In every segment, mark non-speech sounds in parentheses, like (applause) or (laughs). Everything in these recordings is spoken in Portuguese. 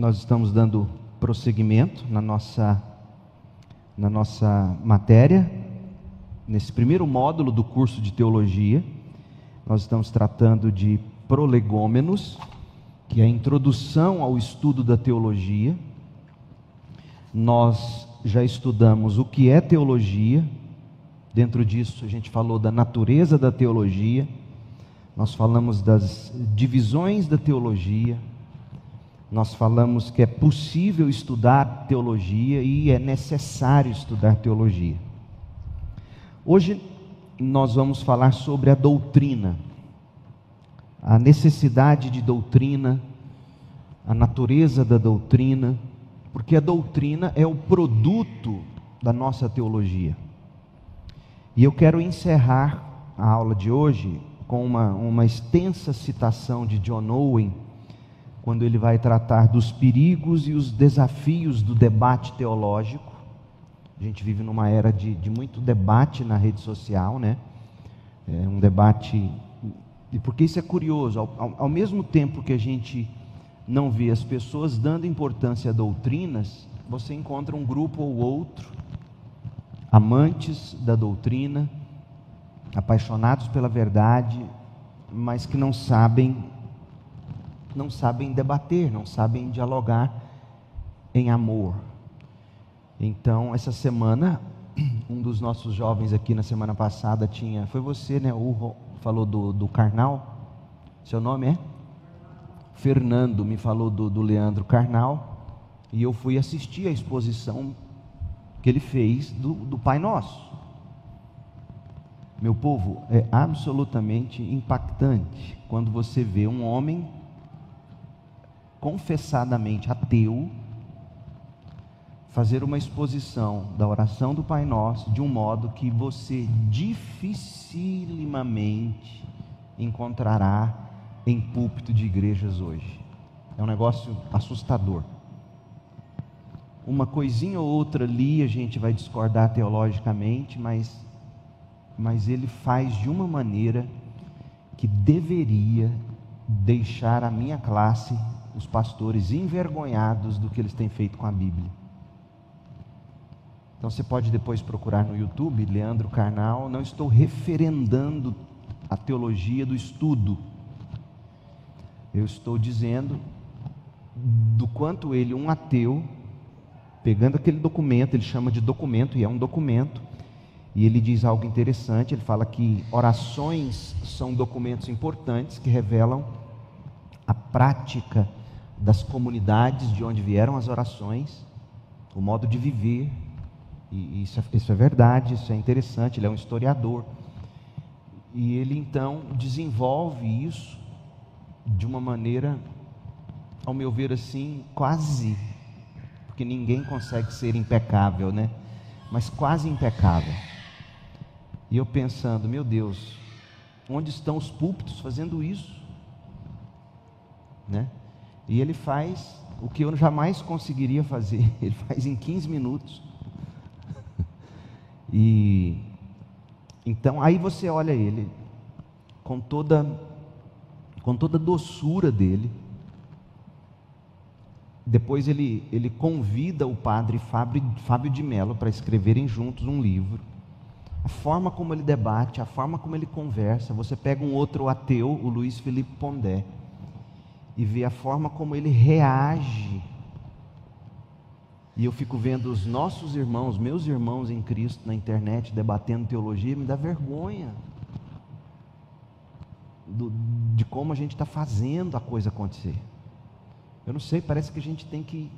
nós estamos dando prosseguimento na nossa, na nossa matéria, nesse primeiro módulo do curso de teologia. Nós estamos tratando de prolegômenos, que é a introdução ao estudo da teologia. Nós já estudamos o que é teologia, dentro disso a gente falou da natureza da teologia, nós falamos das divisões da teologia, nós falamos que é possível estudar teologia e é necessário estudar teologia. Hoje nós vamos falar sobre a doutrina, a necessidade de doutrina, a natureza da doutrina, porque a doutrina é o produto da nossa teologia. E eu quero encerrar a aula de hoje com uma, uma extensa citação de John Owen quando ele vai tratar dos perigos e os desafios do debate teológico. A gente vive numa era de, de muito debate na rede social, né? É um debate. E porque isso é curioso, ao, ao, ao mesmo tempo que a gente não vê as pessoas dando importância a doutrinas, você encontra um grupo ou outro, amantes da doutrina, apaixonados pela verdade, mas que não sabem não sabem debater, não sabem dialogar em amor. Então, essa semana, (clears throat) um dos nossos jovens aqui na semana passada tinha, foi você, né? O falou do, do Carnal. Seu nome é? Fernando me falou do, do Leandro Carnal e eu fui assistir a exposição que ele fez do, do Pai Nosso. Meu povo, é absolutamente impactante quando você vê um homem confessadamente ateu fazer uma exposição da oração do Pai Nosso de um modo que você dificilmente encontrará em púlpito de igrejas hoje. É um negócio assustador. Uma coisinha ou outra ali a gente vai discordar teologicamente, mas, mas ele faz de uma maneira que deveria deixar a minha classe os pastores envergonhados do que eles têm feito com a Bíblia. Então você pode depois procurar no YouTube, Leandro Carnal. Não estou referendando a teologia do estudo. Eu estou dizendo do quanto ele, um ateu, pegando aquele documento, ele chama de documento, e é um documento, e ele diz algo interessante. Ele fala que orações são documentos importantes que revelam a prática das comunidades de onde vieram as orações, o modo de viver, e isso é, isso é verdade, isso é interessante, ele é um historiador. E ele então desenvolve isso de uma maneira, ao meu ver assim, quase, porque ninguém consegue ser impecável, né? Mas quase impecável. E eu pensando, meu Deus, onde estão os púlpitos fazendo isso? Né? E ele faz o que eu jamais conseguiria fazer, (laughs) ele faz em 15 minutos. (laughs) E então aí você olha ele com toda com toda a doçura dele. Depois ele, ele convida o padre Fábio, Fábio de Mello para escreverem juntos um livro. A forma como ele debate, a forma como ele conversa. Você pega um outro ateu, o Luiz Felipe Pondé e ver a forma como ele reage. E eu fico vendo os nossos irmãos, meus irmãos em Cristo na internet debatendo teologia, me dá vergonha do, de como a gente está fazendo a coisa acontecer. Eu não sei, parece que a gente tem que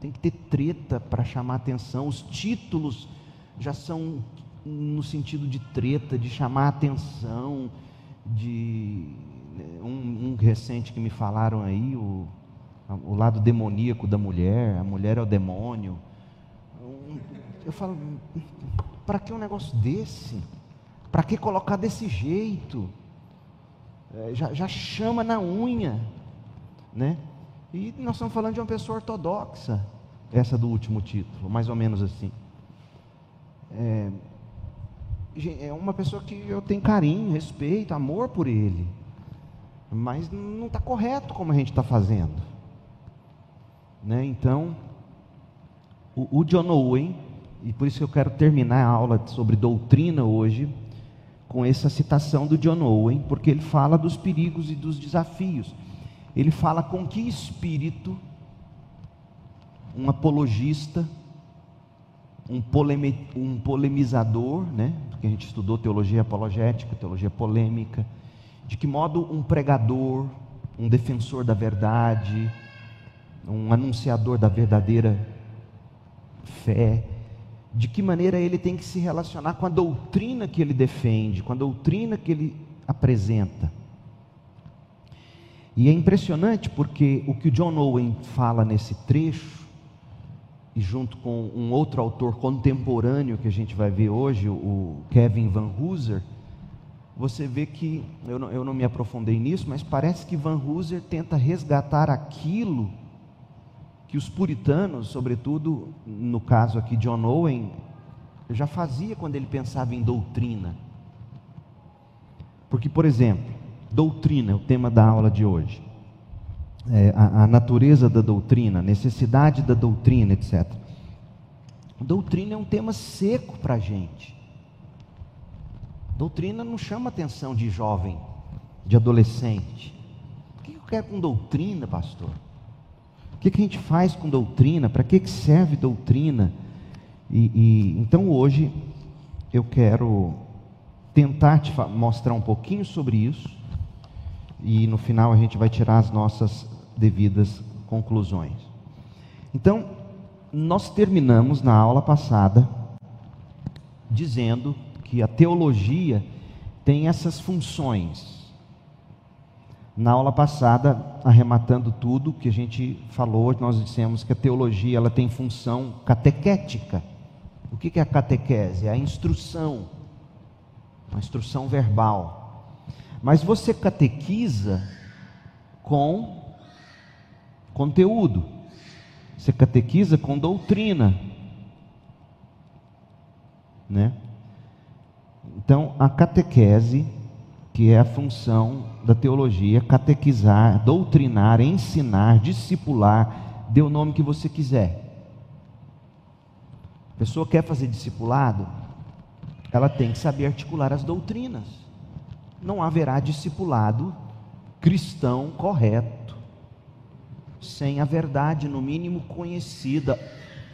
tem que ter treta para chamar atenção. Os títulos já são no sentido de treta, de chamar atenção, de um, um, recente que me falaram aí, o, o lado demoníaco da mulher, a mulher é o demônio. Eu falo, para que um negócio desse? Para que colocar desse jeito? É, já, já chama na unha, né? E nós estamos falando de uma pessoa ortodoxa, essa do último título, mais ou menos assim. É, é uma pessoa que eu tenho carinho, respeito, amor por ele mas não está correto como a gente está fazendo. Né? Então, o, o John Owen, e por isso que eu quero terminar a aula sobre doutrina hoje, com essa citação do John Owen, porque ele fala dos perigos e dos desafios. Ele fala com que espírito um apologista, um, um polemizador, né? Porque a gente estudou teologia apologética, teologia polêmica, de que modo um pregador, um defensor da verdade, um anunciador da verdadeira fé, de que maneira ele tem que se relacionar com a doutrina que ele defende, com a doutrina que ele apresenta. E é impressionante porque o que o John Owen fala nesse trecho, e junto com um outro autor contemporâneo que a gente vai ver hoje, o Kevin Van Hooser, você vê que, eu não, eu não me aprofundei nisso, mas parece que Van Hooser tenta resgatar aquilo que os puritanos, sobretudo no caso aqui John Owen, já fazia quando ele pensava em doutrina. Porque, por exemplo, doutrina é o tema da aula de hoje. É, a, a natureza da doutrina, a necessidade da doutrina, etc. Doutrina é um tema seco para a gente. Doutrina não chama atenção de jovem, de adolescente. O que eu quero com doutrina, pastor? que, que a gente faz com doutrina? Para que, que serve doutrina? E, e, então hoje eu quero tentar te mostrar um pouquinho sobre isso e no final a gente vai tirar as nossas devidas conclusões. Então, nós terminamos na aula passada dizendo que a teologia tem essas funções na aula passada, arrematando tudo que a gente falou, nós dissemos que a teologia ela tem função catequética. O que é a catequese? É a instrução, a instrução verbal. Mas você catequiza com conteúdo, você catequiza com doutrina, né? Então, a catequese, que é a função da teologia, catequizar, doutrinar, ensinar, discipular, dê o nome que você quiser. A pessoa quer fazer discipulado, ela tem que saber articular as doutrinas. Não haverá discipulado cristão correto, sem a verdade, no mínimo, conhecida,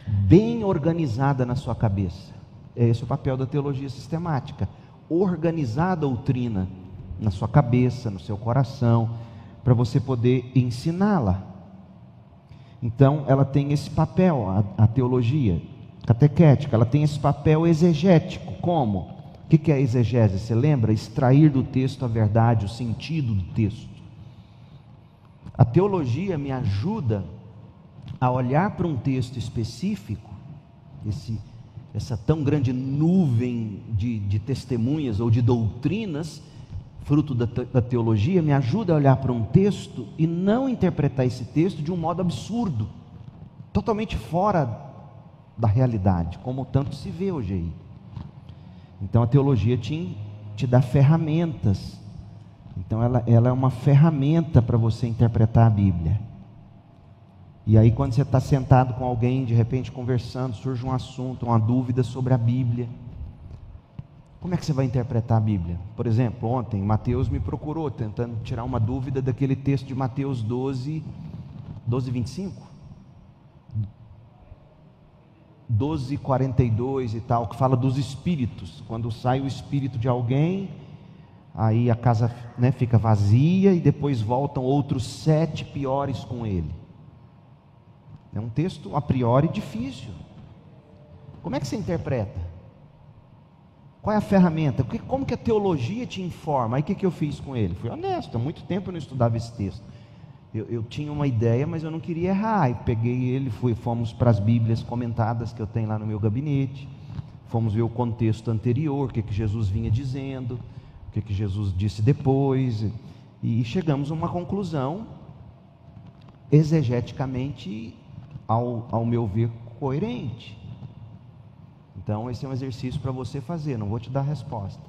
bem organizada na sua cabeça. É esse o papel da teologia sistemática: organizar a doutrina na sua cabeça, no seu coração, para você poder ensiná-la. Então, ela tem esse papel, a, a, teologia catequética, ela tem esse papel exegético. Como? O que, que é exegese? Você lembra? Extrair do texto a verdade, o sentido do texto. A teologia me ajuda a olhar para um texto específico, esse, essa tão grande nuvem de, de testemunhas ou de doutrinas, fruto da, da teologia, me ajuda a olhar para um texto e não interpretar esse texto de um modo absurdo, totalmente fora da realidade, como tanto se vê hoje aí. Então a teologia te, te dá ferramentas. Então ela, ela é uma ferramenta para você interpretar a Bíblia. E aí, quando você está sentado com alguém, de repente conversando, surge um assunto, uma dúvida sobre a Bíblia. Como é que você vai interpretar a Bíblia? Por exemplo, ontem Mateus me procurou tentando tirar uma dúvida daquele texto de Mateus 12, 12, 25? 12, 42 e tal, que fala dos espíritos. Quando sai o espírito de alguém, aí a casa né, fica vazia e depois voltam outros sete piores com ele. É um texto a priori difícil. Como é que você interpreta? Qual é a ferramenta? Como que a teologia te informa? Aí o que, que eu fiz com ele? Fui honesto, há muito tempo eu não estudava esse texto. Eu, eu tinha uma ideia, mas eu não queria errar. Aí peguei ele, fui, fomos para as Bíblias comentadas que eu tenho lá no meu gabinete. Fomos ver o contexto anterior, o que, que Jesus vinha dizendo, o que, que Jesus disse depois. E chegamos a uma conclusão, exegeticamente, ao, ao meu ver, coerente. Então, esse é um exercício para você fazer, não vou te dar resposta.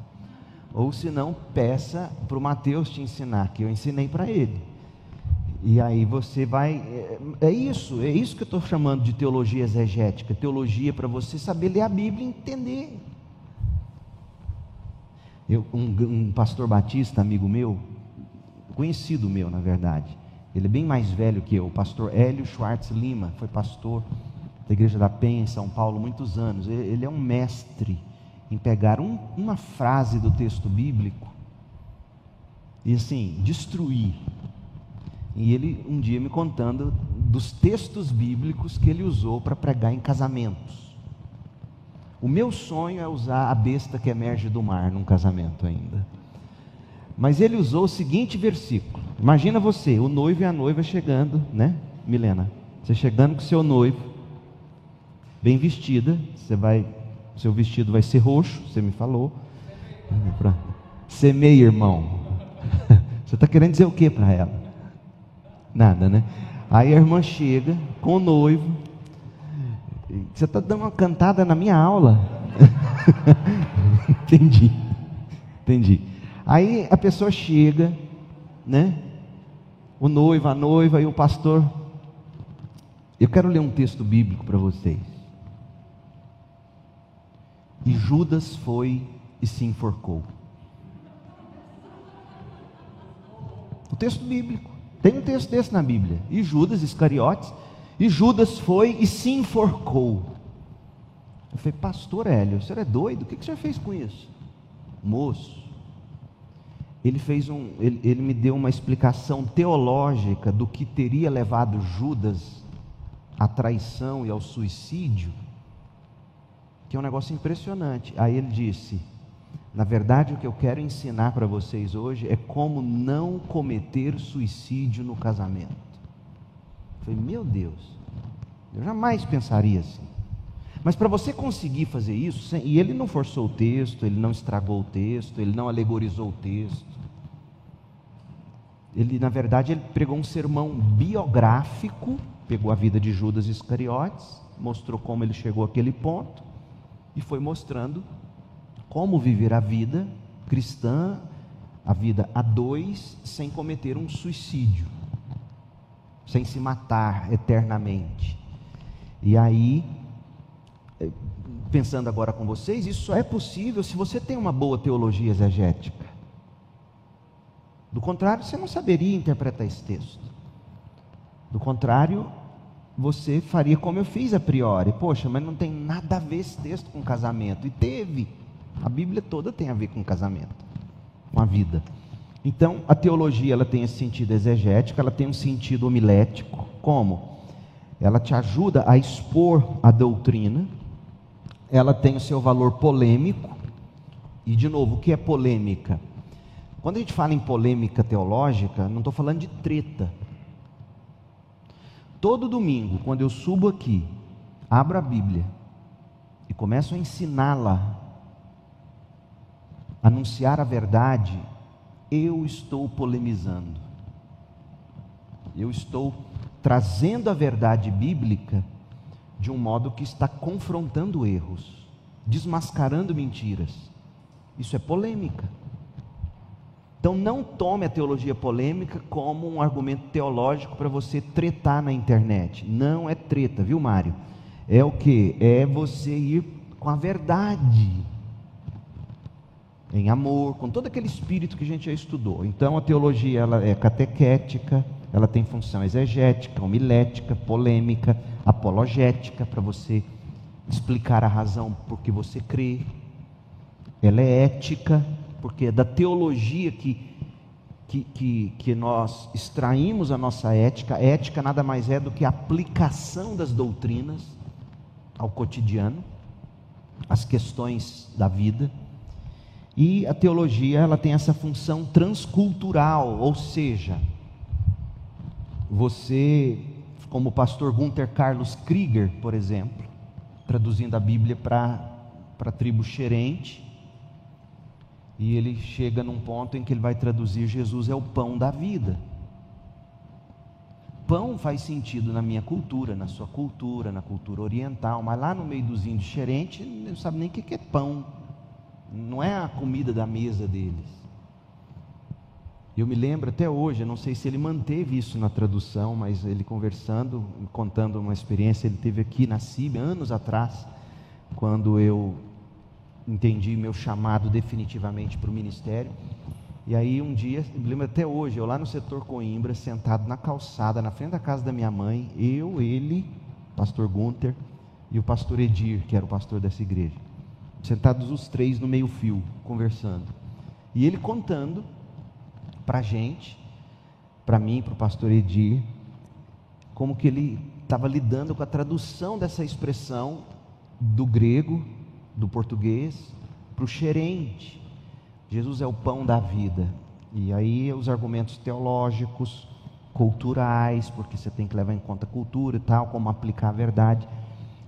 Ou se não, peça para o Mateus te ensinar, que eu ensinei para ele. E aí você vai. É, é isso, é isso que eu estou chamando de teologia exegética. Teologia para você saber ler a Bíblia e entender. Eu, um, um pastor batista, amigo meu, conhecido meu, na verdade, ele é bem mais velho que eu, o pastor Hélio Schwartz Lima, foi pastor da Igreja da Penha em São Paulo muitos anos. Ele é um mestre em pegar um, uma frase do texto bíblico e assim, destruir. E ele um dia me contando dos textos bíblicos que ele usou para pregar em casamentos. O meu sonho é usar a besta que emerge do mar num casamento ainda. Mas ele usou o seguinte versículo. Imagina você, o noivo e a noiva chegando, né, Milena? Você chegando com seu noivo, bem vestida, você vai, seu vestido vai ser roxo, você me falou. Semeia, irmão. (laughs) Você está querendo dizer o que para ela? Nada, né? Aí a irmã chega com o noivo, você está dando uma cantada na minha aula. (laughs) entendi, entendi. Aí a pessoa chega, né? O noivo, a noiva e o pastor. Eu quero ler um texto bíblico para vocês. E Judas foi e se enforcou. O texto bíblico. Tem um texto desse na Bíblia. E Judas Iscariotes e Judas foi e se enforcou. Eu falei, pastor Hélio, o senhor é doido? O que, o senhor fez com isso? Moço, ele fez um, ele, ele me deu uma explicação teológica do que teria levado Judas à traição e ao suicídio, que é um negócio impressionante. Aí ele disse: na verdade, o que eu quero ensinar para vocês hoje é como não cometer suicídio no casamento. Falei, meu Deus, eu jamais pensaria assim. Mas para você conseguir fazer isso, e ele não forçou o texto, ele não estragou o texto, ele não alegorizou o texto. Ele, na verdade, ele pregou um sermão biográfico, pegou a vida de Judas Iscariotes, mostrou como ele chegou àquele ponto e foi mostrando como viver a vida cristã, a vida a dois, sem cometer um suicídio sem se matar eternamente. E aí, pensando agora com vocês, isso só é possível se você tem uma boa teologia exegética. Do contrário, você não saberia interpretar esse texto. Do contrário, você faria como eu fiz a priori. Poxa, mas não tem nada a ver esse texto com casamento. E teve. A Bíblia toda tem a ver com casamento, com a vida. Então, a teologia ela tem esse sentido exegético, ela tem um sentido homilético. Como? Ela te ajuda a expor a doutrina, ela tem o seu valor polêmico. E, de novo, o que é polêmica? Quando a gente fala em polêmica teológica, não estou falando de treta. Todo domingo, quando eu subo aqui, abro a Bíblia e começo a ensiná-la, anunciar a verdade, eu estou polemizando. Eu estou trazendo a verdade bíblica de um modo que está confrontando erros, desmascarando mentiras. Isso é polêmica. Então não tome a teologia polêmica como um argumento teológico para você tretar na internet. Não é treta, viu, Mário? É o que? É você ir com a verdade em amor, com todo aquele espírito que a gente já estudou. Então a teologia ela é catequética, ela tem função exegética, homilética, polêmica, apologética, para você explicar a razão por que você crê. Ela é ética, porque é da teologia que, que, que, que nós extraímos a nossa ética. A ética nada mais é do que a aplicação das doutrinas ao cotidiano, às questões da vida. E a teologia, ela tem essa função transcultural, ou seja, você, como o pastor Gunther Carlos Krieger, por exemplo, traduzindo a Bíblia para a tribo xerente, e ele chega num ponto em que ele vai traduzir Jesus é o pão da vida. Pão faz sentido na minha cultura, na sua cultura, na cultura oriental, mas lá no meio dos índios xerente, não sabe nem o que é pão não é a comida da mesa deles. Eu me lembro até hoje, eu não sei se ele manteve isso na tradução, mas ele conversando, contando uma experiência, ele teve aqui na CIB anos atrás, quando eu entendi meu chamado definitivamente para o ministério. E aí um dia, me lembro até hoje, eu lá no setor Coimbra, sentado na calçada, na frente da casa da minha mãe, eu, ele, pastor Gunter e o pastor Edir, que era o pastor dessa igreja. Sentados os três no meio fio, conversando. E ele contando para a gente, para mim, para o pastor Edir, como que ele estava lidando com a tradução dessa expressão do grego, do português, para o xerente. Jesus é o pão da vida. E aí os argumentos teológicos, culturais, porque você tem que levar em conta a cultura e tal, como aplicar a verdade.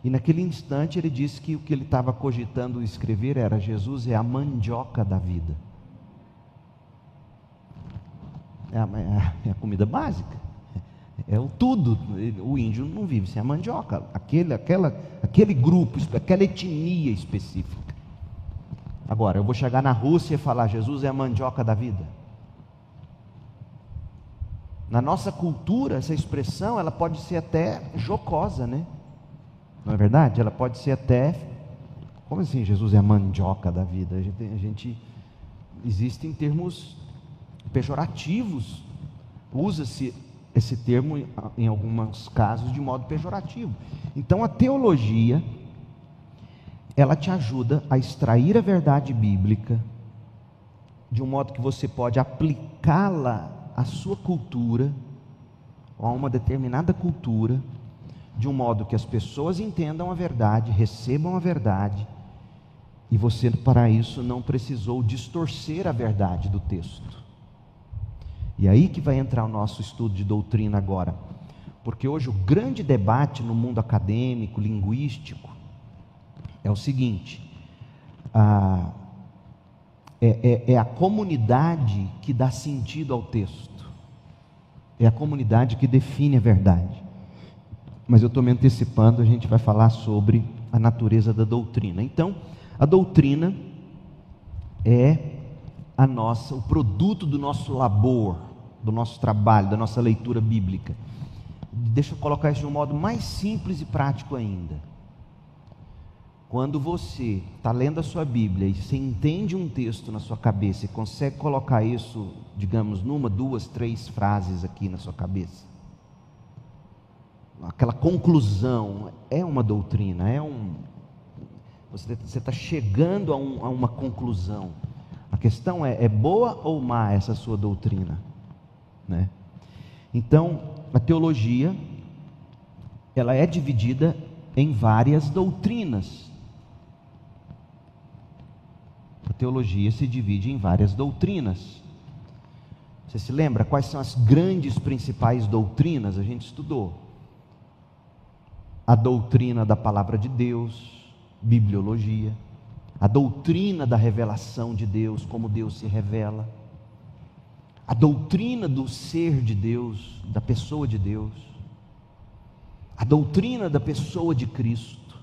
E naquele instante ele disse que o que ele estava cogitando escrever era: Jesus é a mandioca da vida. É a, é a comida básica. É o tudo. O índio não vive sem a mandioca. Aquele, aquela, aquele grupo, aquela etnia específica. Agora, eu vou chegar na Rússia e falar: Jesus é a mandioca da vida. Na nossa cultura, essa expressão ela pode ser até jocosa, né? Não é verdade? Ela pode ser até. Como assim, Jesus é a mandioca da vida? A gente, a gente existem termos pejorativos. Usa-se esse termo em alguns casos de modo pejorativo. Então a teologia ela te ajuda a extrair a verdade bíblica de um modo que você pode aplicá-la à sua cultura ou a uma determinada cultura, de um modo que as pessoas entendam a verdade, recebam a verdade, e você para isso não precisou distorcer a verdade do texto. E aí que vai entrar o nosso estudo de doutrina agora. Porque hoje o grande debate no mundo acadêmico, linguístico, é o seguinte: a, é, é, é a comunidade que dá sentido ao texto, é a comunidade que define a verdade. Mas eu estou me antecipando, a gente vai falar sobre a natureza da doutrina. Então, a doutrina é a nossa, o produto do nosso labor, do nosso trabalho, da nossa leitura bíblica. Deixa eu colocar isso de um modo mais simples e prático ainda. Quando você está lendo a sua Bíblia e você entende um texto na sua cabeça e consegue colocar isso, digamos, numa, duas, três frases aqui na sua cabeça, aquela conclusão é uma doutrina, é um. Você está chegando a, um, a, uma conclusão. A questão é: é boa ou má essa sua doutrina? Né? Então, a teologia ela é dividida em várias doutrinas. A teologia se divide em várias doutrinas. Você se lembra quais são as grandes principais doutrinas? A gente estudou. A doutrina da palavra de Deus, bibliologia. A doutrina da revelação de Deus, como Deus se revela a doutrina do ser de Deus, da pessoa de Deus, a doutrina da pessoa de Cristo,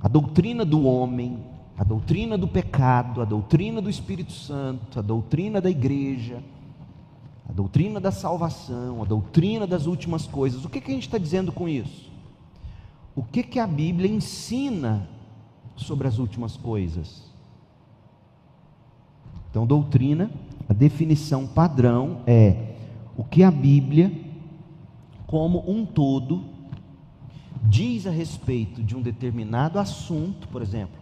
a doutrina do homem, a doutrina do pecado, a doutrina do Espírito Santo, a doutrina da igreja, a doutrina da salvação, a doutrina das últimas coisas. O que, que a gente está dizendo com isso? O que, que a Bíblia ensina sobre as últimas coisas? Então, doutrina a definição padrão é o que a Bíblia, como um todo, diz a respeito de um determinado assunto, por exemplo,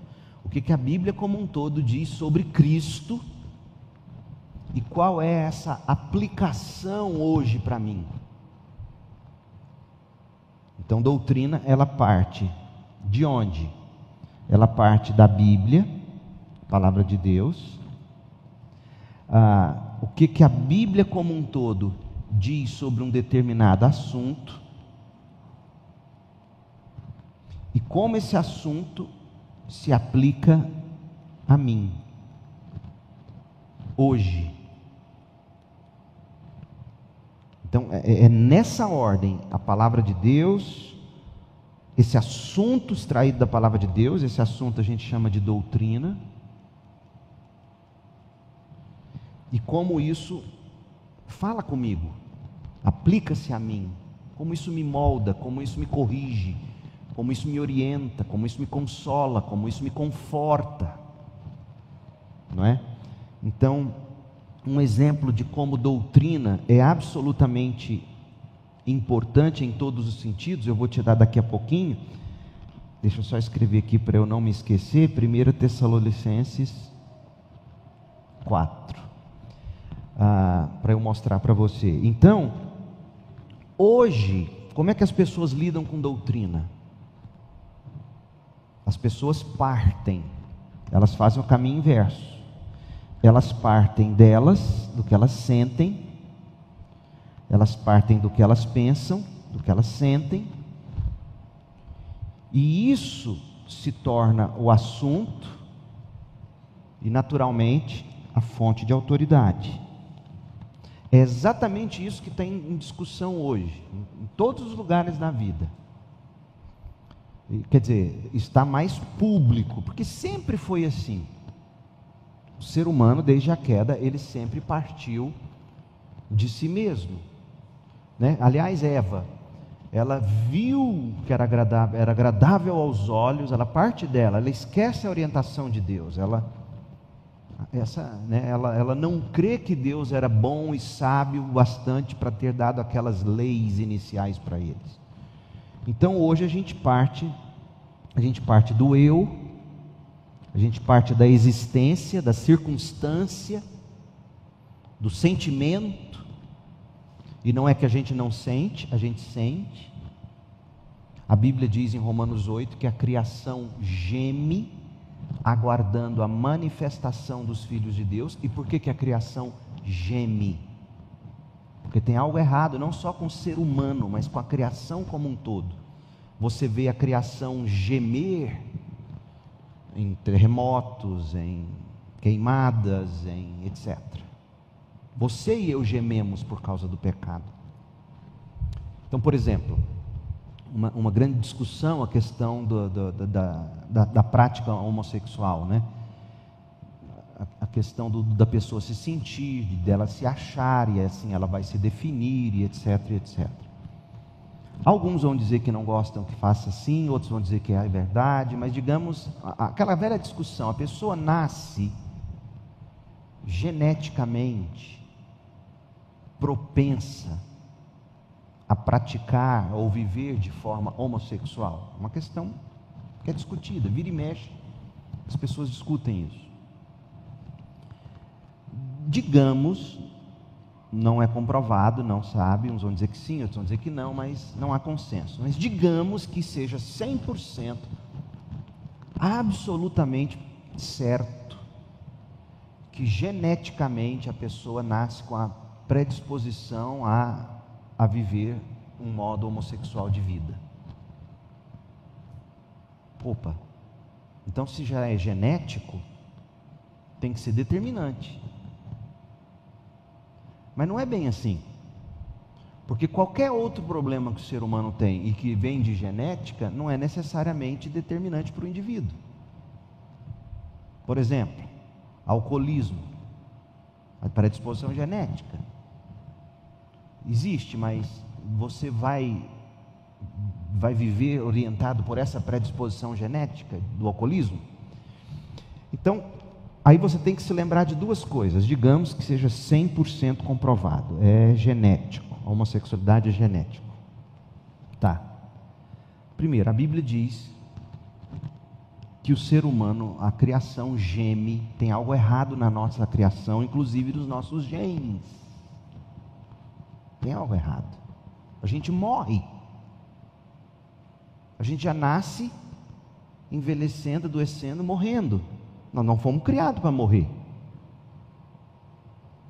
o que, que a Bíblia, como um todo, diz sobre Cristo e qual é essa aplicação hoje para mim. Então, doutrina, ela parte de onde? Ela parte da Bíblia, palavra de Deus, ah, o que, que a Bíblia como um todo diz sobre um determinado assunto e como esse assunto se aplica a mim hoje. Então, é, é nessa ordem a palavra de Deus, esse assunto extraído da palavra de Deus, esse assunto a gente chama de doutrina e como isso fala comigo, aplica-se a mim, como isso me molda, como isso me corrige, como isso me orienta, como isso me consola, como isso me conforta, não é? Então, um exemplo de como doutrina é absolutamente importante em todos os sentidos, eu vou te dar daqui a pouquinho. Deixa eu só escrever aqui para eu não me esquecer. 1 Tessalonicenses 4. Ah, para eu mostrar para você. Então, hoje, como é que as pessoas lidam com doutrina? As pessoas partem, elas fazem o caminho inverso. Elas partem delas, do que elas sentem, elas partem do que elas pensam, do que elas sentem, e isso se torna o assunto e, naturalmente, a fonte de autoridade. É exatamente isso que está em discussão hoje, em todos os lugares da vida. Quer dizer, está mais público, porque sempre foi assim. O ser humano, desde a queda, ele sempre partiu de si mesmo. Né? Aliás, Eva, ela viu que era agradável, era agradável aos olhos, ela parte dela, ela esquece a orientação de Deus, ela, essa, né, ela, ela não crê que Deus era bom e sábio bastante para ter dado aquelas leis iniciais para eles. Então hoje a gente parte, a gente parte do eu, a gente parte da existência, da circunstância, do sentimento, e não é que a gente não sente, a gente sente. A Bíblia diz em Romanos 8 que a criação geme, aguardando a manifestação dos filhos de Deus. E por que, que a criação geme? Porque tem algo errado, não só com o ser humano, mas com a criação como um todo. Você vê a criação gemer em terremotos, em queimadas, em etc. Você e eu gememos por causa do pecado. Então, por exemplo, uma, uma grande discussão a questão do, do, da, da, da, prática homossexual, né? A, a questão do, da pessoa se sentir, dela se achar, e assim ela vai se definir, e etc, etc. Alguns vão dizer que não gostam que faça assim, outros vão dizer que é verdade, mas digamos, aquela velha discussão, a pessoa nasce geneticamente propensa a praticar ou viver de forma homossexual? Uma questão que é discutida, vira e mexe, as pessoas discutem isso. Digamos, não é comprovado, não sabe, uns vão dizer que sim, outros vão dizer que não, mas não há consenso. Mas digamos que seja 100% absolutamente certo que geneticamente a pessoa nasce com a predisposição a, a viver um modo homossexual de vida. Opa, então se já é genético, tem que ser determinante. Mas não é bem assim. Porque qualquer outro problema que o ser humano tem e que vem de genética não é necessariamente determinante para o indivíduo. Por exemplo, alcoolismo, a predisposição genética. Existe, mas você vai vai viver orientado por essa predisposição genética do alcoolismo? Então, aí você tem que se lembrar de duas coisas. Digamos que seja 100% comprovado, é genético. A homossexualidade é genético. Tá. Primeiro, a Bíblia diz que o ser humano, a criação geme, tem algo errado na nossa criação, inclusive nos nossos genes. Tem algo errado. A gente morre. A gente já nasce envelhecendo, adoecendo, morrendo. Nós não fomos criados para morrer.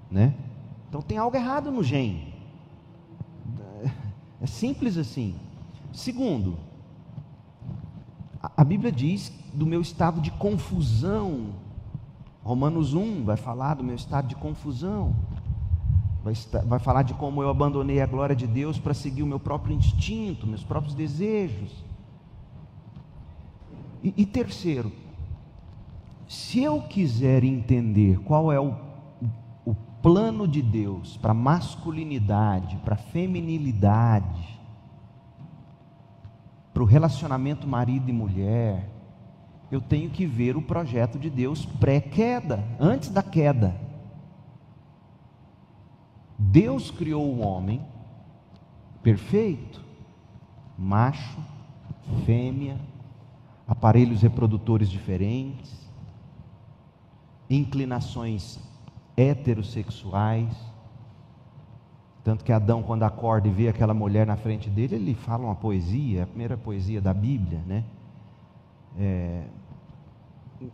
Né? Então tem algo errado no gene. É simples assim. Segundo, a Bíblia diz do meu estado de confusão. Romanos 1 vai falar do meu estado de confusão vai, estar, vai falar de como eu abandonei a glória de Deus para seguir o meu próprio instinto, meus próprios desejos. E, e terceiro, se eu quiser entender qual é o, o plano de Deus, para masculinidade, para feminilidade, para o relacionamento marido e mulher, eu tenho que ver o projeto de Deus pré-queda, antes da queda. Deus criou o homem perfeito, macho, fêmea, aparelhos reprodutores diferentes, inclinações heterossexuais. Tanto que Adão, quando acorda e vê aquela mulher na frente dele, ele fala uma poesia, a primeira poesia da Bíblia, né? É,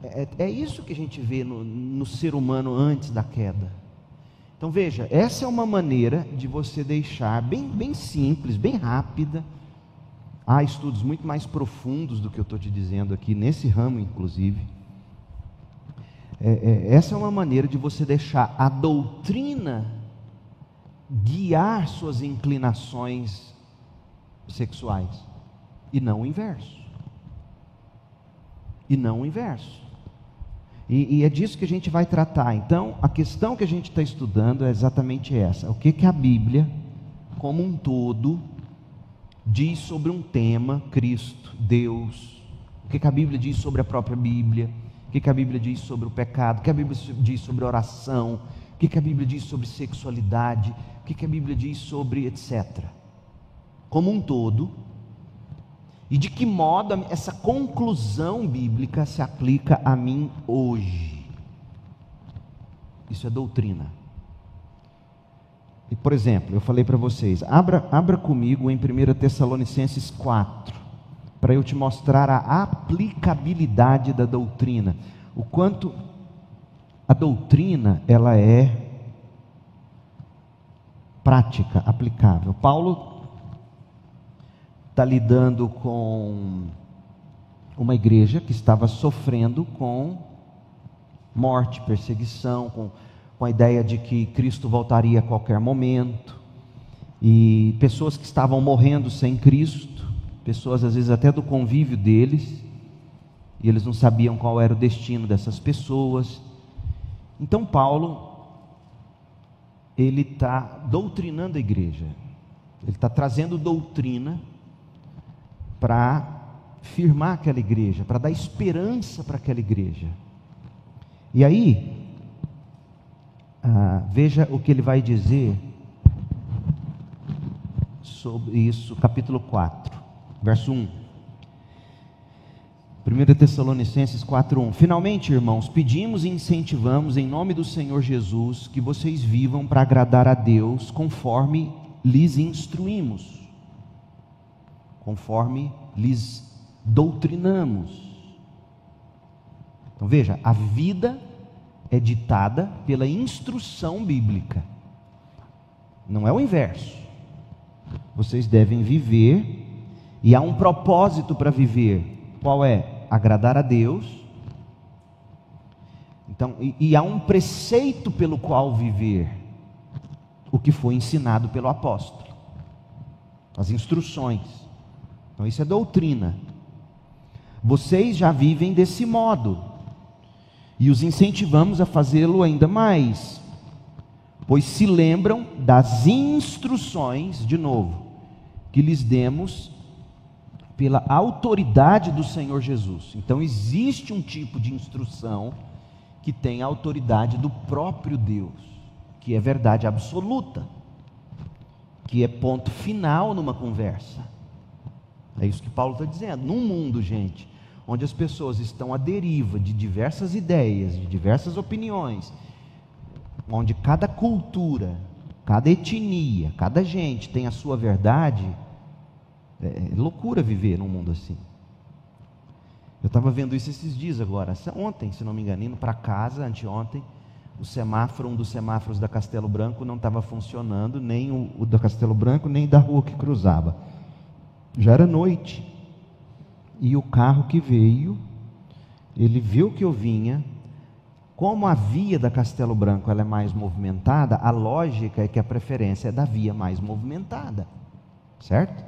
é, é isso que a gente vê no, no ser humano antes da queda. Então veja, essa é uma maneira de você deixar bem, bem simples, bem rápida. Há estudos muito mais profundos do que eu estou te dizendo aqui, nesse ramo, inclusive. É, é, essa é uma maneira de você deixar a doutrina guiar suas inclinações sexuais, e não o inverso. E não o inverso. E, e, é disso que a gente vai tratar. Então, a questão que a gente está estudando é exatamente essa: o que, que a Bíblia, como um todo, diz sobre um tema, Cristo, Deus, o que, que a Bíblia diz sobre a própria Bíblia, o que, que a Bíblia diz sobre o pecado, o que a Bíblia diz sobre oração, o que, que a Bíblia diz sobre sexualidade, o que, que a Bíblia diz sobre etc. Como um todo, e de que modo essa conclusão bíblica se aplica a mim hoje? Isso é doutrina. E, por exemplo, eu falei para vocês, abra, abra comigo em 1 Tessalonicenses 4, para eu te mostrar a aplicabilidade da doutrina, o quanto a doutrina ela é prática, aplicável. Paulo está lidando com uma igreja que estava sofrendo com morte, perseguição, com, com a ideia de que Cristo voltaria a qualquer momento, e pessoas que estavam morrendo sem Cristo, pessoas às vezes até do convívio deles, e eles não sabiam qual era o destino dessas pessoas. Então Paulo ele está doutrinando a igreja, ele está trazendo doutrina para firmar aquela igreja, para dar esperança para aquela igreja. E aí, ah, veja o que ele vai dizer sobre isso, capítulo 4, verso 1. 1 Tessalonicenses 4:1 Finalmente, irmãos, pedimos e incentivamos em nome do Senhor Jesus que vocês vivam para agradar a Deus conforme lhes instruímos conforme lhes doutrinamos. Então veja, a vida é ditada pela instrução bíblica, não é o inverso. Vocês devem viver, e há um propósito para viver, qual é? Agradar a Deus. Então, e, e há um preceito pelo qual viver, o que foi ensinado pelo apóstolo, as instruções. Então, isso é doutrina. Vocês já vivem desse modo, e os incentivamos a fazê-lo ainda mais, pois se lembram das instruções, de novo, que lhes demos pela autoridade do Senhor Jesus. Então, existe um tipo de instrução que tem a autoridade do próprio Deus, que é verdade absoluta, que é ponto final numa conversa. É isso que Paulo está dizendo. Num mundo, gente, onde as pessoas estão à deriva de diversas ideias, de diversas opiniões, onde cada cultura, cada etnia, cada gente tem a sua verdade, é, é loucura viver num mundo assim. Eu estava vendo isso esses dias agora, ontem, se não me engano, indo para casa, anteontem, o semáforo, um dos semáforos da Castelo Branco não estava funcionando, nem o, o da Castelo Branco, nem da rua que cruzava. Já era noite. E o carro que veio, ele viu que eu vinha. Como a via da Castelo Branco ela é mais movimentada, a lógica é que a preferência é da via mais movimentada. Certo?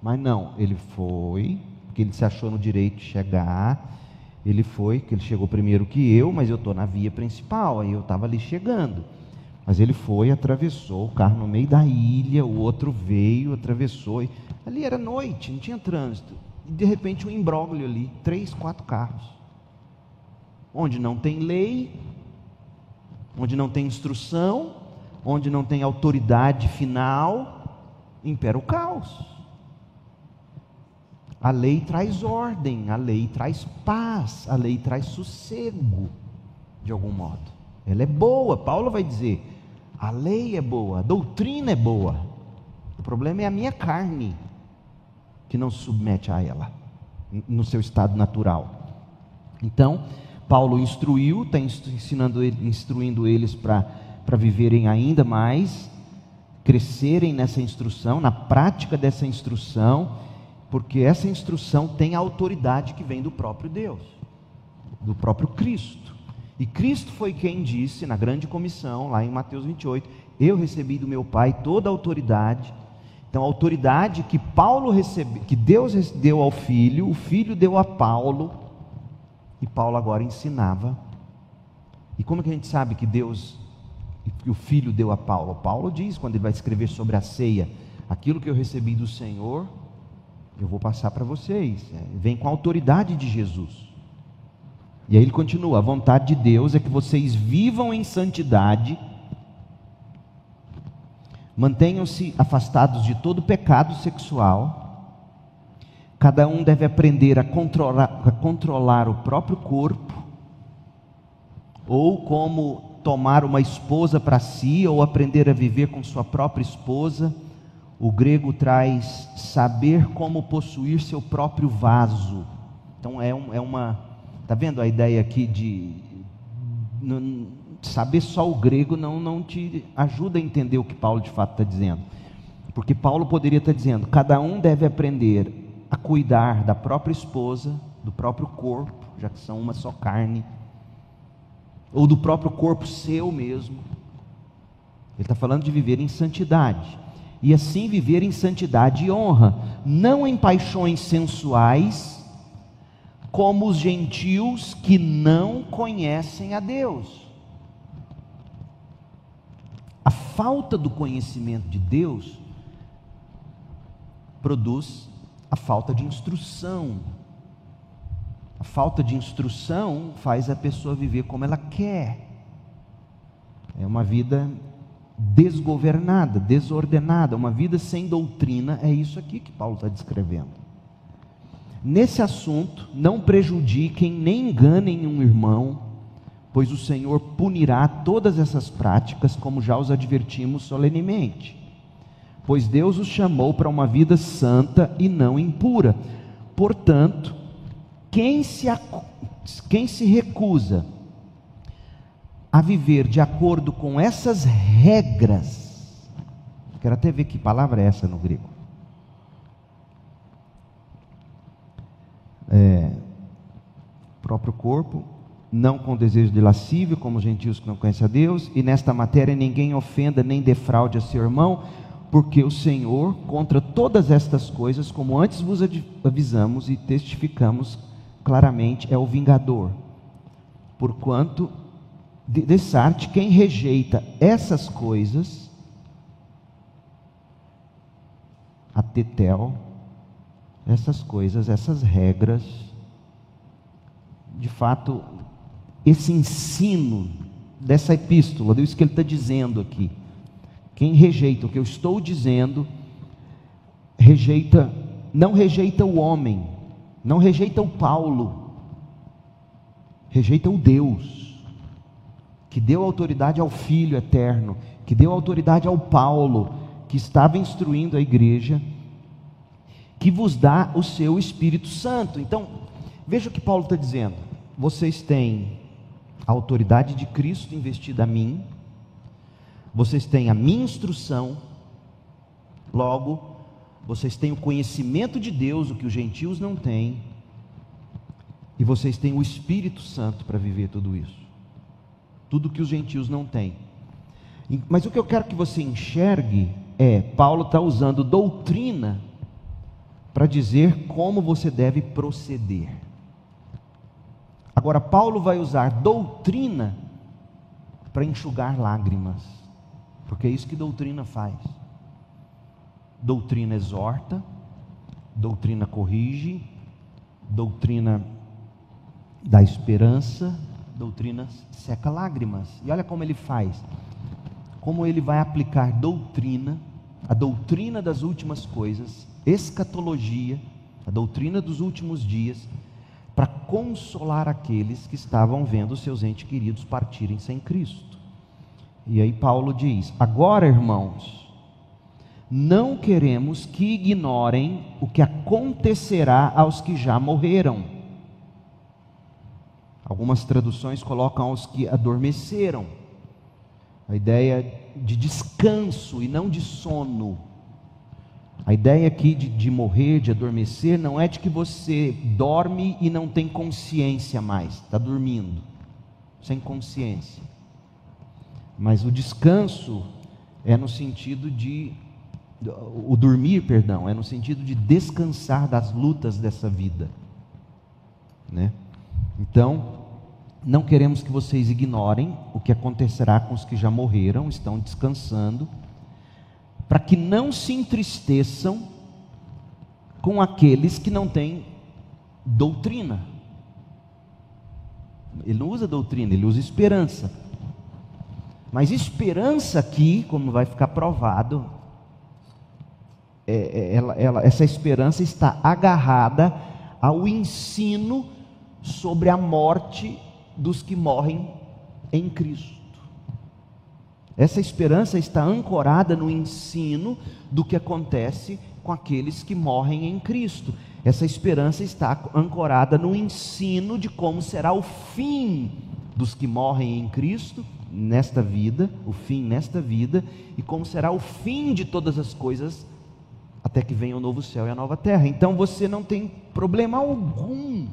Mas não, ele foi, porque ele se achou no direito de chegar. Ele foi, que ele chegou primeiro que eu, mas eu estou na via principal, aí eu estava ali chegando. Mas ele foi, atravessou o carro no meio da ilha, o outro veio, atravessou. Ali era noite, não tinha trânsito. E de repente um imbróglio ali, três, quatro carros. Onde não tem lei, onde não tem instrução, onde não tem autoridade final, impera o caos. A lei traz ordem, a lei traz paz, a lei traz sossego, de algum modo. Ela é boa, Paulo vai dizer: a lei é boa, a doutrina é boa. O problema é a minha carne, que não se submete a ela, no seu estado natural. Então, Paulo instruiu, está ensinando, instruindo eles para viverem ainda mais, crescerem nessa instrução, na prática dessa instrução, porque essa instrução tem a autoridade que vem do próprio Deus, do próprio Cristo. E Cristo foi quem disse na grande comissão, lá em Mateus 28, eu recebi do meu Pai toda a autoridade. Então, a autoridade que Paulo recebeu, que Deus deu ao filho, o filho deu a Paulo, e Paulo agora ensinava. E como que a gente sabe que Deus, que o filho deu a Paulo? Paulo diz quando ele vai escrever sobre a ceia, aquilo que eu recebi do Senhor, eu vou passar para vocês. É, vem com a autoridade de Jesus. E aí ele continua: a vontade de Deus é que vocês vivam em santidade, mantenham-se afastados de todo pecado sexual. Cada um deve aprender a controlar, a controlar o próprio corpo, ou como tomar uma esposa para si, ou aprender a viver com sua própria esposa o grego traz saber como possuir seu próprio vaso. Então é, um, é uma. Está vendo a ideia aqui de. Saber só o grego não, não te ajuda a entender o que Paulo de fato está dizendo. Porque Paulo poderia estar dizendo: cada um deve aprender a cuidar da própria esposa, do próprio corpo, já que são uma só carne, ou do próprio corpo seu mesmo. Ele está falando de viver em santidade e assim viver em santidade e honra, não em paixões sensuais, como os gentios que não conhecem a Deus. A falta do conhecimento de Deus produz a falta de instrução. A falta de instrução faz a pessoa viver como ela quer. É uma vida desgovernada, desordenada, uma vida sem doutrina, é isso aqui que Paulo está descrevendo. Nesse assunto, não prejudiquem nem enganem um irmão, pois o Senhor punirá todas essas práticas, como já os advertimos solenemente. Pois Deus os chamou para uma vida santa e não impura. Portanto, quem se, quem se recusa a viver de acordo com essas regras. Quero até ver que palavra é essa no grego. É, próprio corpo, não com desejo de lascívio, como os gentios que não conhecem a Deus, e nesta matéria ninguém ofenda nem defraude a seu irmão, porque o Senhor, contra todas estas coisas, como antes vos avisamos e testificamos claramente, é o vingador. Porquanto Dessarte, quem rejeita essas coisas, a tetel, essas coisas, essas regras, de fato, esse ensino dessa epístola, isso que ele está dizendo aqui. Quem rejeita o que eu estou dizendo, rejeita, não rejeita o homem, não rejeita o Paulo, rejeita o Deus que deu autoridade ao Filho eterno, que deu autoridade ao Paulo, que estava instruindo a igreja, que vos dá o seu Espírito Santo. Então, veja o que Paulo está dizendo: vocês têm a autoridade de Cristo investida a mim, vocês têm a minha instrução, logo, vocês têm o conhecimento de Deus, o que os gentios não têm, e vocês têm o Espírito Santo para viver tudo isso. Tudo que os gentios não têm. Mas o que eu quero que você enxergue é: Paulo está usando doutrina para dizer como você deve proceder. Agora, Paulo vai usar doutrina para enxugar lágrimas. porque é isso que doutrina faz. Doutrina exorta, doutrina corrige, doutrina dá esperança, doutrina seca lágrimas. E olha como ele faz. Como ele vai aplicar doutrina, a doutrina das últimas coisas, escatologia, a doutrina dos últimos dias, para consolar aqueles que estavam vendo seus entes queridos partirem sem Cristo. E aí Paulo diz: Agora, irmãos, não queremos que ignorem o que acontecerá aos que já morreram. Algumas traduções colocam aos que adormeceram. A ideia de descanso e não de sono. A ideia aqui de, de, morrer, de adormecer, não é de que você dorme e não tem consciência mais, está dormindo, sem consciência. Mas o descanso é no sentido de, o dormir, perdão, é no sentido de descansar das lutas dessa vida. Né? Então, não queremos que vocês ignorem o que acontecerá com os que já morreram, estão descansando para que não se entristeçam com aqueles que não têm doutrina. Ele não usa doutrina, ele usa esperança. Mas esperança aqui, como vai ficar provado, é, é, ela, ela, essa esperança está agarrada ao ensino sobre a morte dos que morrem em Cristo. Essa esperança está ancorada no ensino do que acontece com aqueles que morrem em Cristo. Essa esperança está ancorada no ensino de como será o fim dos que morrem em Cristo nesta vida, o fim nesta vida, e como será o fim de todas as coisas até que venha o novo céu e a nova terra. Então você não tem problema algum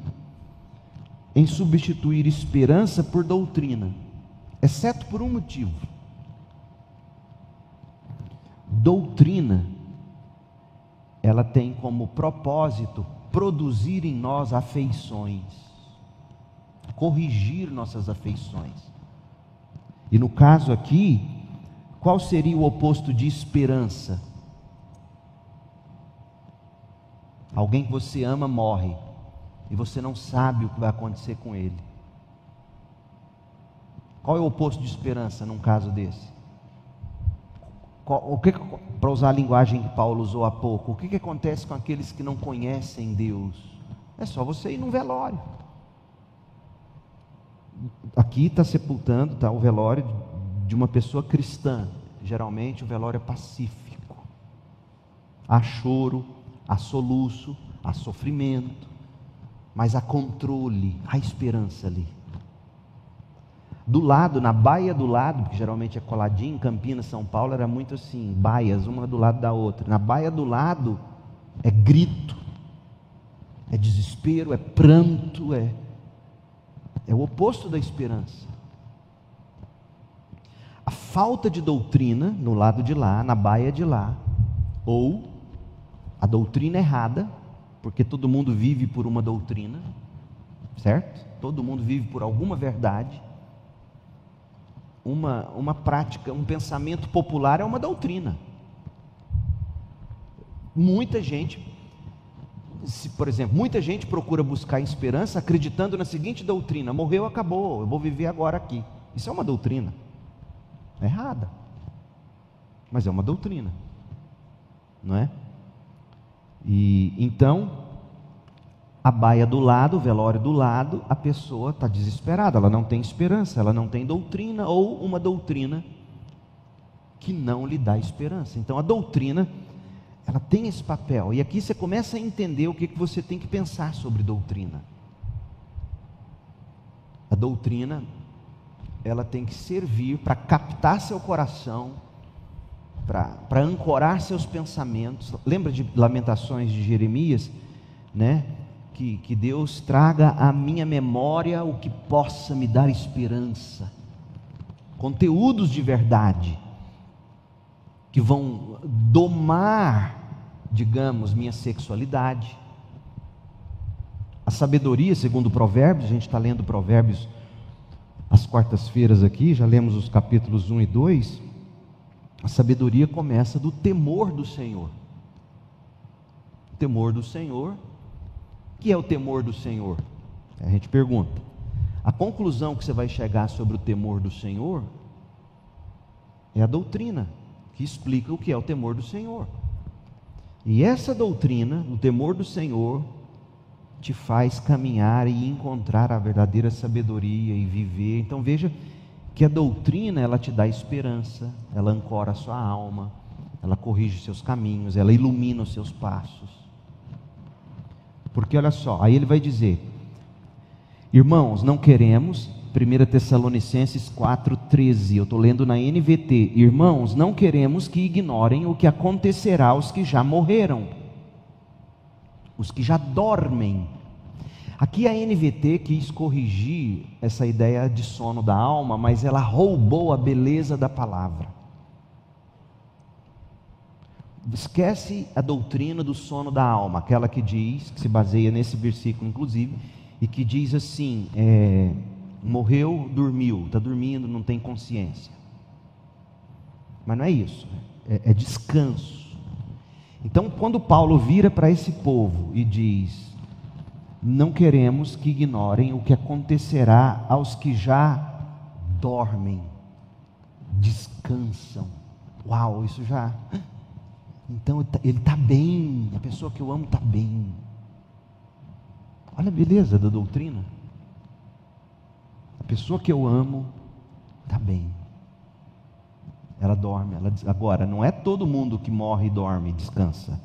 em substituir esperança por doutrina, exceto por um motivo doutrina, ela tem como propósito produzir em nós afeições, corrigir nossas afeições. E no caso aqui, qual seria o oposto de esperança? Alguém que você ama morre e você não sabe o que vai acontecer com ele. Qual é o oposto de esperança num caso desse? O que, para usar a linguagem que Paulo usou há pouco, o que, que acontece com aqueles que não conhecem Deus? É só você ir num velório. Aqui está sepultando, está o velório de uma pessoa cristã. Geralmente o velório é pacífico. Há choro, há soluço, há sofrimento, mas há controle, há esperança ali do lado, na baia do lado, que geralmente é coladinho, em Campinas, São Paulo, era muito assim, baias, uma do lado da outra. Na baia do lado é grito, é desespero, é pranto, é, é o oposto da esperança. A falta de doutrina no lado de lá, na baia de lá, ou a doutrina errada, porque todo mundo vive por uma doutrina, certo? Todo mundo vive por alguma verdade uma, uma prática, um pensamento popular é uma doutrina. Muita gente, se, por exemplo, muita gente procura buscar esperança acreditando na seguinte doutrina: morreu, acabou, eu vou viver agora aqui. Isso é uma doutrina. É errada. Mas é uma doutrina. Não é? E então, a baia do lado, o velório do lado, a pessoa está desesperada, ela não tem esperança, ela não tem doutrina ou uma doutrina que não lhe dá esperança. Então a doutrina, ela tem esse papel. E aqui você começa a entender o que, que você tem que pensar sobre doutrina. A doutrina, ela tem que servir para captar seu coração, para ancorar seus pensamentos. Lembra de Lamentações de Jeremias, né? Que, que Deus traga à minha memória o que possa me dar esperança, conteúdos de verdade, que vão domar, digamos, minha sexualidade. A sabedoria, segundo Provérbios, a gente está lendo Provérbios às quartas-feiras aqui, já lemos os capítulos 1 e 2. A sabedoria começa do temor do Senhor. O temor do Senhor. Que é o temor do Senhor? A gente pergunta. A conclusão que você vai chegar sobre o temor do Senhor é a doutrina que explica o que é o temor do Senhor. E essa doutrina, o temor do Senhor, te faz caminhar e encontrar a verdadeira sabedoria e viver. Então veja que a doutrina ela te dá esperança, ela ancora a sua alma, ela corrige seus caminhos, ela ilumina os seus passos. Porque olha só, aí ele vai dizer: Irmãos, não queremos 1 Tessalonicenses 4,13, eu estou lendo na NVT. Irmãos, não queremos que ignorem o que acontecerá aos que já morreram, os que já dormem. Aqui a NVT quis corrigir essa ideia de sono da alma, mas ela roubou a beleza da palavra. Esquece a doutrina do sono da alma, aquela que diz, que se baseia nesse versículo, inclusive, e que diz assim: é, morreu, dormiu, está dormindo, não tem consciência. Mas não é isso, é, é descanso. Então, quando Paulo vira para esse povo e diz: Não queremos que ignorem o que acontecerá aos que já dormem, descansam. Uau, isso já. Então ele está bem, a pessoa que eu amo está bem. Olha a beleza da doutrina. A pessoa que eu amo está bem. Ela dorme. Ela, agora, não é todo mundo que morre e dorme e descansa.